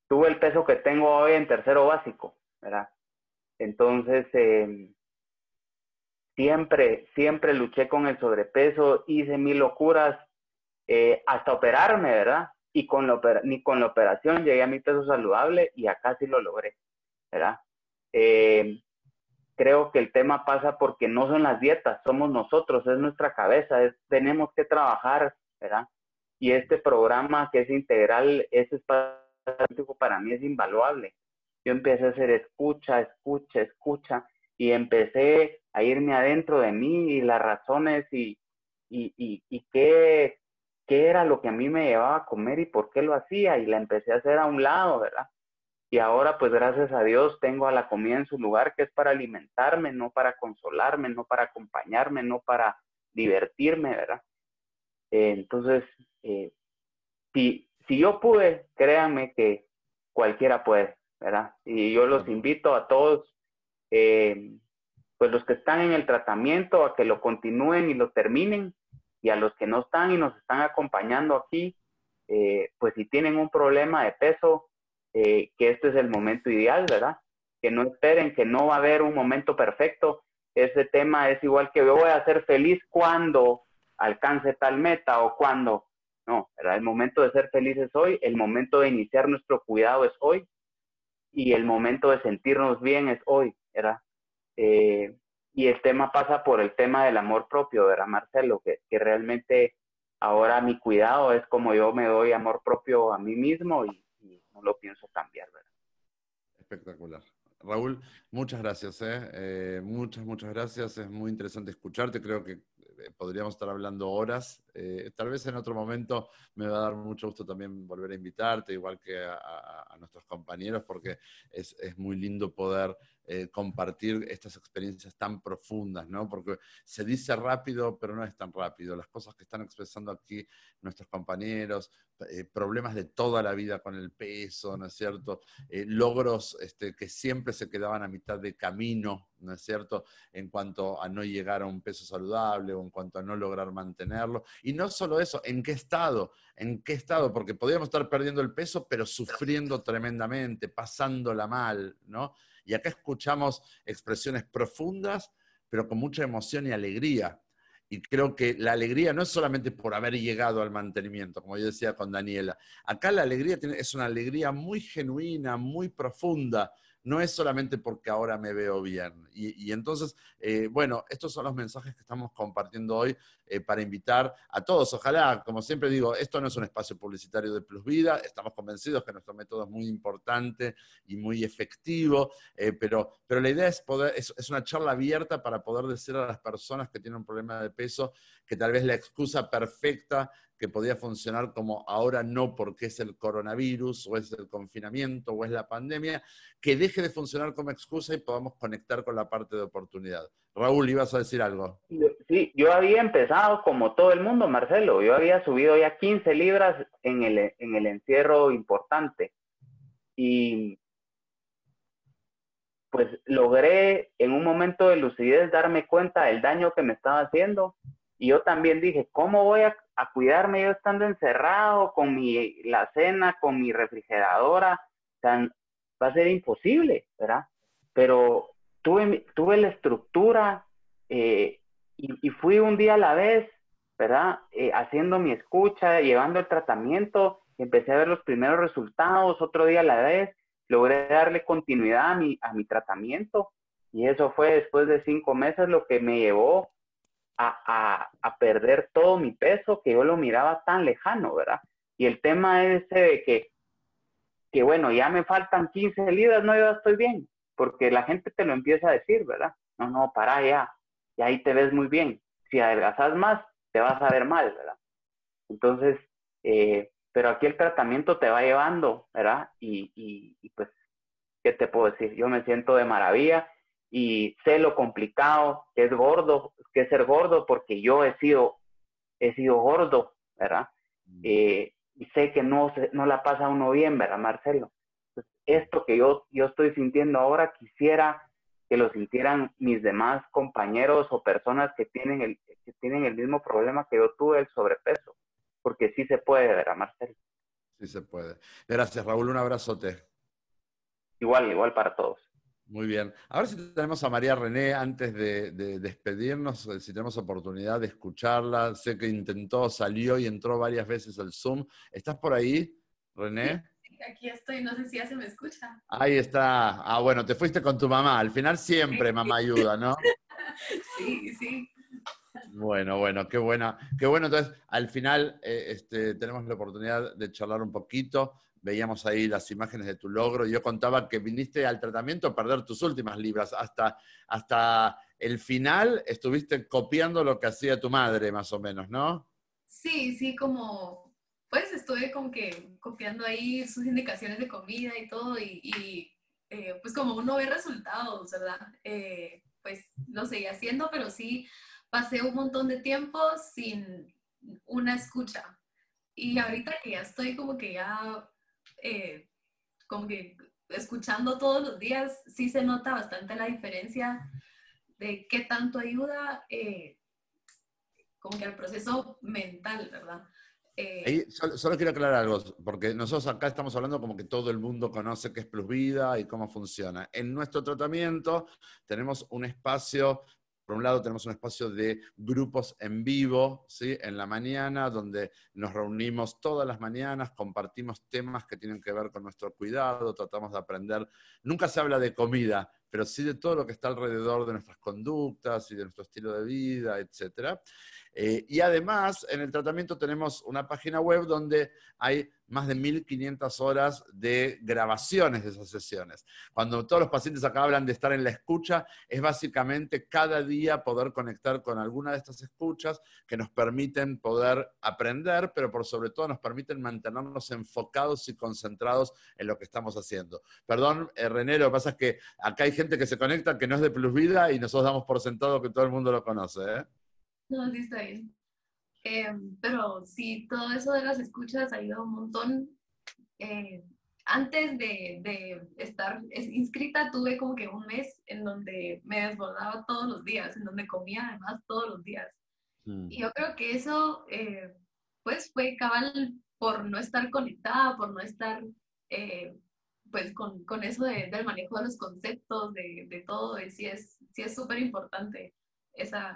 tuve el peso que tengo hoy en tercero básico, ¿verdad? Entonces, em, siempre, siempre luché con el sobrepeso, hice mil locuras eh, hasta operarme, ¿verdad? Y con la, ni con la operación llegué a mi peso saludable y acá sí lo logré, ¿verdad? Em, creo que el tema pasa porque no son las dietas, somos nosotros, es nuestra cabeza, tenemos que trabajar, ¿verdad? Y este programa que es integral, ese espacio para mí es invaluable. Yo empecé a hacer escucha, escucha, escucha y empecé a irme adentro de mí y las razones y, y, y, y qué, qué era lo que a mí me llevaba a comer y por qué lo hacía y la empecé a hacer a un lado, ¿verdad? Y ahora, pues gracias a Dios, tengo a la comida en su lugar, que es para alimentarme, no para consolarme, no para acompañarme, no para divertirme, ¿verdad? Entonces, eh, si, si yo pude, créanme que cualquiera puede, ¿verdad? Y yo los invito a todos, eh, pues los que están en el tratamiento, a que lo continúen y lo terminen, y a los que no están y nos están acompañando aquí, pues si tienen un problema de peso, que este es el momento ideal, ¿verdad? Que no esperen que no va a haber un momento perfecto. Ese tema es igual que yo voy a ser feliz cuando alcance tal meta o cuando. No, el momento de ser feliz es hoy, el momento de iniciar nuestro cuidado es hoy y el momento de sentirnos bien es hoy, ¿verdad? Eh, y el tema pasa por el tema del amor propio, ¿verdad, Marcelo? Que, que realmente ahora mi cuidado es como yo me doy amor propio a mí mismo y, no lo pienso cambiar, ¿verdad? Espectacular. Raúl, muchas gracias, ¿eh? ¿eh? muchas, muchas gracias. Es muy interesante escucharte. Creo que podríamos estar hablando horas. Eh, tal vez en otro momento me va a dar mucho gusto también volver a invitarte, igual que a, nuestros compañeros, porque es, es muy lindo poder eh, compartir estas experiencias tan profundas, ¿no? Porque se dice rápido, pero no es tan rápido. Las cosas que están expresando aquí nuestros compañeros, eh, problemas de toda la vida con el peso, ¿no es cierto? Eh, logros este, que siempre se quedaban a mitad de camino, ¿no es cierto? En cuanto a no llegar a un peso saludable o en cuanto a no lograr mantenerlo. Y no solo eso, ¿en qué estado? ¿En qué estado? Porque podríamos estar perdiendo el peso, pero sufriendo tremendamente, pasándola mal, ¿no? Y acá escuchamos expresiones profundas, pero con mucha emoción y alegría. Y creo que la alegría no es solamente por haber llegado al mantenimiento, como yo decía con Daniela. Acá la alegría es una alegría muy genuina, muy profunda, no es solamente porque ahora me veo bien. Y, entonces, eh, bueno, estos son los mensajes que estamos compartiendo hoy eh, para invitar a todos. Ojalá, como siempre digo, esto no es un espacio publicitario de Plus Vida, estamos convencidos que nuestro método es muy importante y muy efectivo, eh, pero, pero la idea es, poder, es, es una charla abierta para poder decir a las personas que tienen un problema de peso que tal vez la excusa perfecta que podía funcionar como ahora no porque es el coronavirus o es el confinamiento o es la pandemia, que deje de funcionar como excusa y podamos conectar con la parte de oportunidad. Raúl, ibas a decir algo. Sí, yo había empezado como todo el mundo, Marcelo. Yo había subido ya 15 libras en el, en el encierro importante. Y pues logré en un momento de lucidez darme cuenta del daño que me estaba haciendo. Y yo también dije, ¿cómo voy a cuidarme yo estando encerrado con mi, la cena, con mi refrigeradora, tan, va a ser imposible, ¿verdad? Pero tuve, tuve la estructura eh, y, fui un día a la vez, ¿verdad? Eh, haciendo mi escucha, llevando el tratamiento, empecé a ver los primeros resultados, otro día a la vez, logré darle continuidad a mi, a mi tratamiento y eso fue después de cinco meses lo que me llevó a, perder todo mi peso que yo lo miraba tan lejano, ¿verdad? Y el tema es ese de que, que bueno, ya me faltan 15 libras, no, yo estoy bien, porque la gente te lo empieza a decir, ¿verdad? No, no, para ya, y ahí te ves muy bien. Si adelgazas más, te vas a ver mal, ¿verdad? Entonces, eh, pero aquí el tratamiento te va llevando, ¿verdad? Y, y, y, pues, ¿qué te puedo decir? Yo me siento de maravilla y sé lo complicado que es gordo, que es ser gordo, porque yo he sido, he sido gordo, ¿verdad? Mm. Eh, y sé que no, no la pasa uno bien, ¿verdad, Marcelo? esto que yo, yo estoy sintiendo ahora, quisiera que lo sintieran mis demás compañeros o personas que tienen el, que tienen el mismo problema que yo tuve, el sobrepeso, porque sí se puede, ¿verdad, Marcelo? Sí se puede. Gracias, Raúl, un abrazote. Igual, igual para todos. Muy bien. Ahora si tenemos a María René antes de, despedirnos, eh, si tenemos oportunidad de escucharla. Sé que intentó, salió y entró varias veces al Zoom. ¿Estás por ahí, René? Sí, aquí estoy, no sé si ya se me escucha. Ahí está. Ah, bueno, te fuiste con tu mamá. Al final siempre mamá ayuda, ¿no? sí, sí. Bueno, bueno, qué buena, qué bueno. Entonces, al final eh, este, tenemos la oportunidad de charlar un poquito veíamos ahí las imágenes de tu logro. Yo contaba que viniste al tratamiento a perder tus últimas libras. Hasta, hasta el final estuviste copiando lo que hacía tu madre, más o menos, ¿no? Sí, sí, como, pues estuve como que copiando ahí sus indicaciones de comida y todo, y, eh, pues como uno ve resultados, ¿verdad? Eh, pues lo seguí haciendo, pero sí pasé un montón de tiempo sin una escucha. Y ahorita que ya estoy como que ya eh, como que escuchando todos los días, sí se nota bastante la diferencia de qué tanto ayuda eh, como que al proceso mental, ¿verdad? Eh, solo, quiero aclarar algo, porque nosotros acá estamos hablando como que todo el mundo conoce qué es Plus Vida y cómo funciona. En nuestro tratamiento tenemos un espacio por un lado tenemos un espacio de grupos en vivo, ¿sí? En la mañana, donde nos reunimos todas las mañanas, compartimos temas que tienen que ver con nuestro cuidado, tratamos de aprender. Nunca se habla de comida, pero sí de todo lo que está alrededor de nuestras conductas y de nuestro estilo de vida, etc. Eh, y además, en el tratamiento tenemos una página web donde hay más de 1.500 horas de grabaciones de esas sesiones. Cuando todos los pacientes acá hablan de estar en la escucha, es básicamente cada día poder conectar con alguna de estas escuchas que nos permiten poder aprender, pero por sobre todo nos permiten mantenernos enfocados y concentrados en lo que estamos haciendo. Perdón, eh, René, lo que pasa es que acá hay gente que se conecta que no es de Plus Vida y nosotros damos por sentado que todo el mundo lo conoce. ¿eh? No, sí está bien. Eh, pero sí, todo eso de las escuchas ha ido un montón. Eh, antes de, de, estar inscrita tuve como que un mes en donde me desbordaba todos los días, en donde comía además todos los días. Mm. Y yo creo que eso eh, pues fue cabal por no estar conectada, por no estar pues con, con eso de, del manejo de los conceptos, de, de todo, y sí es súper sí importante esa,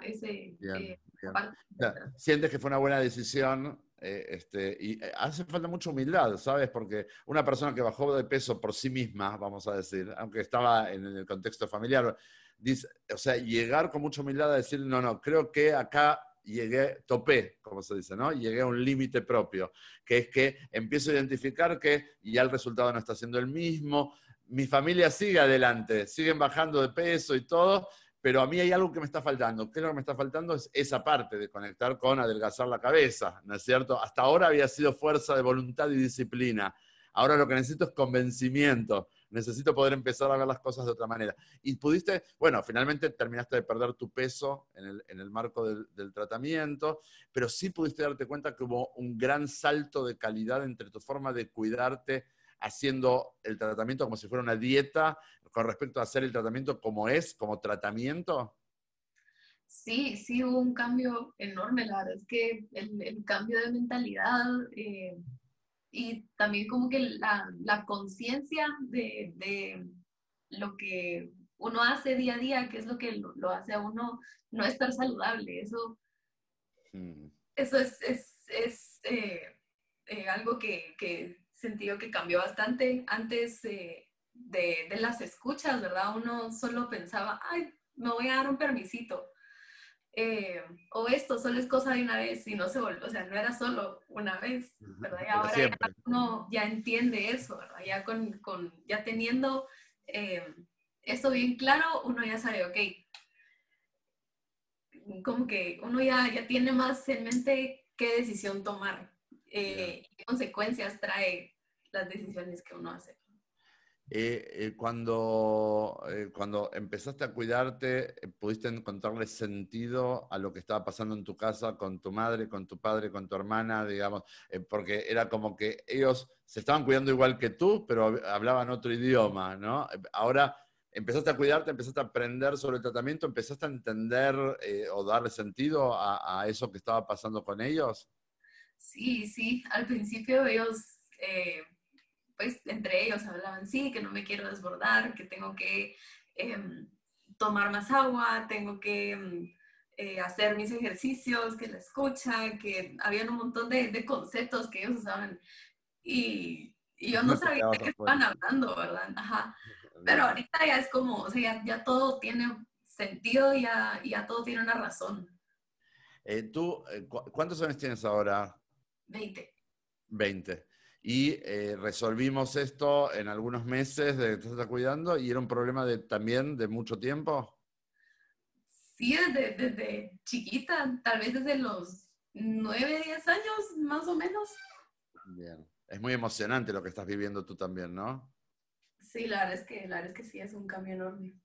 Sientes que fue una buena decisión eh, este, y eh, hace falta mucha humildad, ¿sabes? Porque una persona que bajó de peso por sí misma, vamos a decir, aunque estaba en el contexto familiar, dice, o sea, llegar con mucha humildad a decir, no, no, creo que acá llegué, topé, como se dice, ¿no? Llegué a un límite propio, que es que empiezo a identificar que ya el resultado no está siendo el mismo, mi familia sigue adelante, siguen bajando de peso y todo, pero a mí hay algo que me está faltando. ¿Qué es lo que me está faltando? Es esa parte de conectar con adelgazar la cabeza, ¿no es cierto? Hasta ahora había sido fuerza de voluntad y disciplina. Ahora lo que necesito es convencimiento. Necesito poder empezar a ver las cosas de otra manera. Y pudiste, bueno, finalmente terminaste de perder tu peso en el, marco del, del, tratamiento, pero sí pudiste darte cuenta que hubo un gran salto de calidad entre tu forma de cuidarte haciendo el tratamiento como si fuera una dieta con respecto a hacer el tratamiento como es, como tratamiento? Sí, sí hubo un cambio enorme, la verdad es que el, cambio de mentalidad eh, y también como que la, la conciencia de, de, lo que uno hace día a día, que es lo que lo, hace a uno no estar saludable, eso, mm. eso es, es, es eh, eh, algo que, que sentido que cambió bastante. Antes eh, de, de, las escuchas, ¿verdad? Uno solo pensaba, ay, me voy a dar un permisito. Eh, o esto solo es cosa de una vez y no se volvió, o sea, no era solo una vez, ¿verdad? Y ahora ya uno ya entiende eso, ¿verdad? Ya, con, con ya teniendo eh, eso bien claro, uno ya sabe, ok, como que uno ya, ya tiene más en mente qué decisión tomar eh, qué consecuencias trae las decisiones que uno hace. Eh, eh, cuando, cuando empezaste a cuidarte, ¿pudiste encontrarle sentido a lo que estaba pasando en tu casa con tu madre, con tu padre, con tu hermana, digamos? porque era como que ellos se estaban cuidando igual que tú, pero hablaban otro idioma, ¿no? Ahora empezaste a cuidarte, empezaste a aprender sobre el tratamiento, empezaste a entender o darle sentido a, a eso que estaba pasando con ellos. Sí, sí, al principio ellos, eh, pues entre ellos hablaban, sí, que no me quiero desbordar, que tengo que em, tomar más agua, tengo que em, eh, hacer mis ejercicios, que la escucha, que había un montón de, conceptos que ellos usaban y, yo no, sabía de qué estaban hablando, ¿verdad? Ajá. Pero ahorita ya es como, o sea, ya, todo tiene sentido, ya, ya todo tiene una razón. Eh, ¿Tú cuántos años tienes ahora? 20. 20. Y eh, resolvimos esto en algunos meses de que te estás cuidando y era un problema de, también de mucho tiempo. Sí, desde, desde chiquita, tal vez desde los 9, 10 años más o menos. Bien. Es muy emocionante lo que estás viviendo tú también, ¿no? Sí, la verdad es que, la verdad es que sí, es un cambio enorme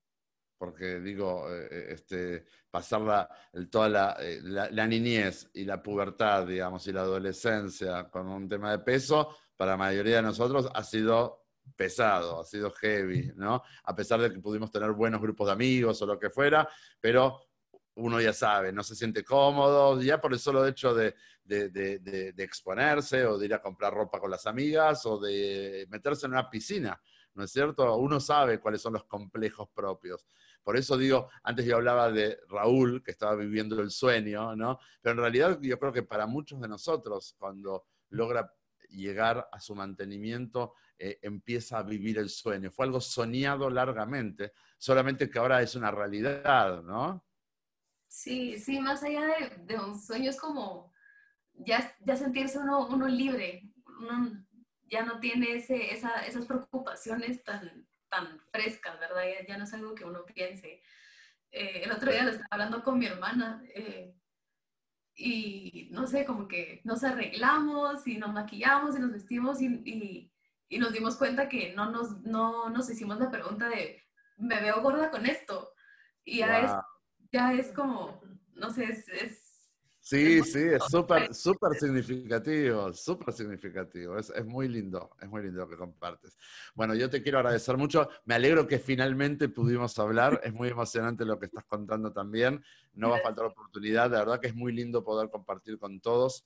porque digo, eh, eh, este, pasar la, toda eh, la, la, niñez y la pubertad, digamos, y la adolescencia con un tema de peso, para la mayoría de nosotros ha sido pesado, ha sido heavy, ¿no? A pesar de que pudimos tener buenos grupos de amigos o lo que fuera, pero uno ya sabe, no se siente cómodo, ya por el solo hecho de, de, de, de exponerse o de ir a comprar ropa con las amigas o de meterse en una piscina, ¿no es cierto? Uno sabe cuáles son los complejos propios. Por eso digo, antes yo hablaba de Raúl, que estaba viviendo el sueño, ¿no? Pero en realidad yo creo que para muchos de nosotros, cuando logra llegar a su mantenimiento, eh, empieza a vivir el sueño. Fue algo soñado largamente, solamente que ahora es una realidad, ¿no? Sí, sí, más allá de, un sueño es como ya, sentirse uno, libre, ya no tiene esas preocupaciones tan, tan frescas, ¿verdad? Ya, no es algo que uno piense. Eh, el otro día lo estaba hablando con mi hermana eh, y no sé, como que nos arreglamos y nos maquillamos y nos vestimos y, y, nos dimos cuenta que no nos, no nos hicimos la pregunta de, ¿me veo gorda con esto? Y ya, es, ya es como, no sé, es Sí, sí, es súper, súper significativo, súper significativo. Es, es, muy lindo, es muy lindo lo que compartes. Bueno, yo te quiero agradecer mucho. Me alegro que finalmente pudimos hablar. Es muy emocionante lo que estás contando también. No va a faltar oportunidad. De verdad que es muy lindo poder compartir con todos.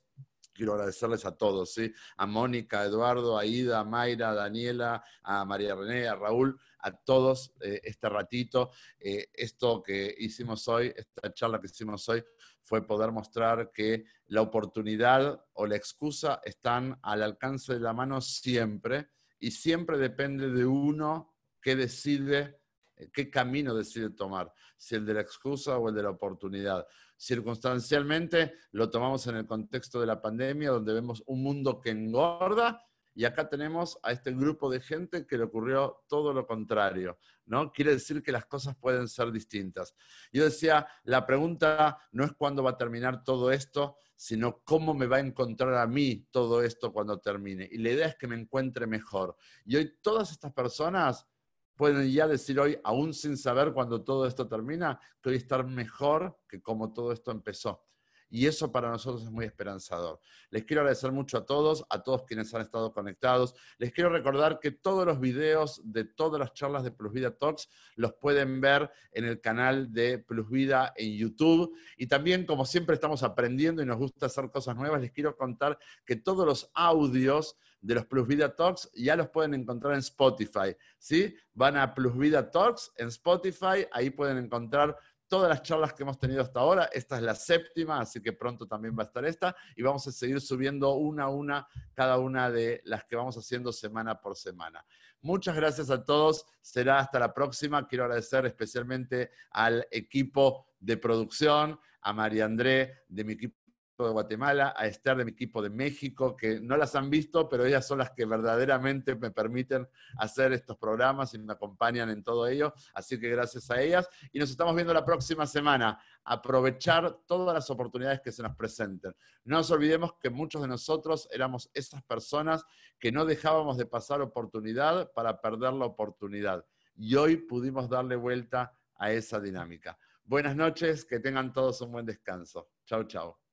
Quiero agradecerles a todos, ¿sí? A Mónica, a Eduardo, a Ida, a Mayra, a Daniela, a María René, a Raúl, a todos eh, este ratito. Eh, esto que hicimos hoy, esta charla que hicimos hoy, fue poder mostrar que la oportunidad o la excusa están al alcance de la mano siempre y siempre depende de uno que decide, eh, qué camino decide tomar, si el de la excusa o el de la oportunidad. Circunstancialmente lo tomamos en el contexto de la pandemia, donde vemos un mundo que engorda y acá tenemos a este grupo de gente que le ocurrió todo lo contrario, ¿no? Quiere decir que las cosas pueden ser distintas. Yo decía, la pregunta no es cuándo va a terminar todo esto, sino cómo me va a encontrar a mí todo esto cuando termine. Y la idea es que me encuentre mejor. Y hoy todas estas personas pueden ya decir hoy, aún sin saber cuándo todo esto termina, que hoy estar mejor que como todo esto empezó y eso para nosotros es muy esperanzador. Les quiero agradecer mucho a todos, a todos quienes han estado conectados. Les quiero recordar que todos los videos de todas las charlas de Plus Vida Talks los pueden ver en el canal de Plus Vida en YouTube. Y también, como siempre estamos aprendiendo y nos gusta hacer cosas nuevas, les quiero contar que todos los audios de los Plus Vida Talks ya los pueden encontrar en Spotify. ¿sí? Van a Plus Vida Talks en Spotify, ahí pueden encontrar todas las charlas que hemos tenido hasta ahora. Esta es la séptima, así que pronto también va a estar esta. Y vamos a seguir subiendo una a una cada una de las que vamos haciendo semana por semana. Muchas gracias a todos. Será hasta la próxima. Quiero agradecer especialmente al equipo de producción, a María André de mi equipo de Guatemala, a Esther de mi equipo de México, que no las han visto, pero ellas son las que verdaderamente me permiten hacer estos programas y me acompañan en todo ello. Así que gracias a ellas. Y nos estamos viendo la próxima semana. Aprovechar todas las oportunidades que se nos presenten. No nos olvidemos que muchos de nosotros éramos esas personas que no dejábamos de pasar oportunidad para perder la oportunidad. Y hoy pudimos darle vuelta a esa dinámica. Buenas noches, que tengan todos un buen descanso. Chao, chao.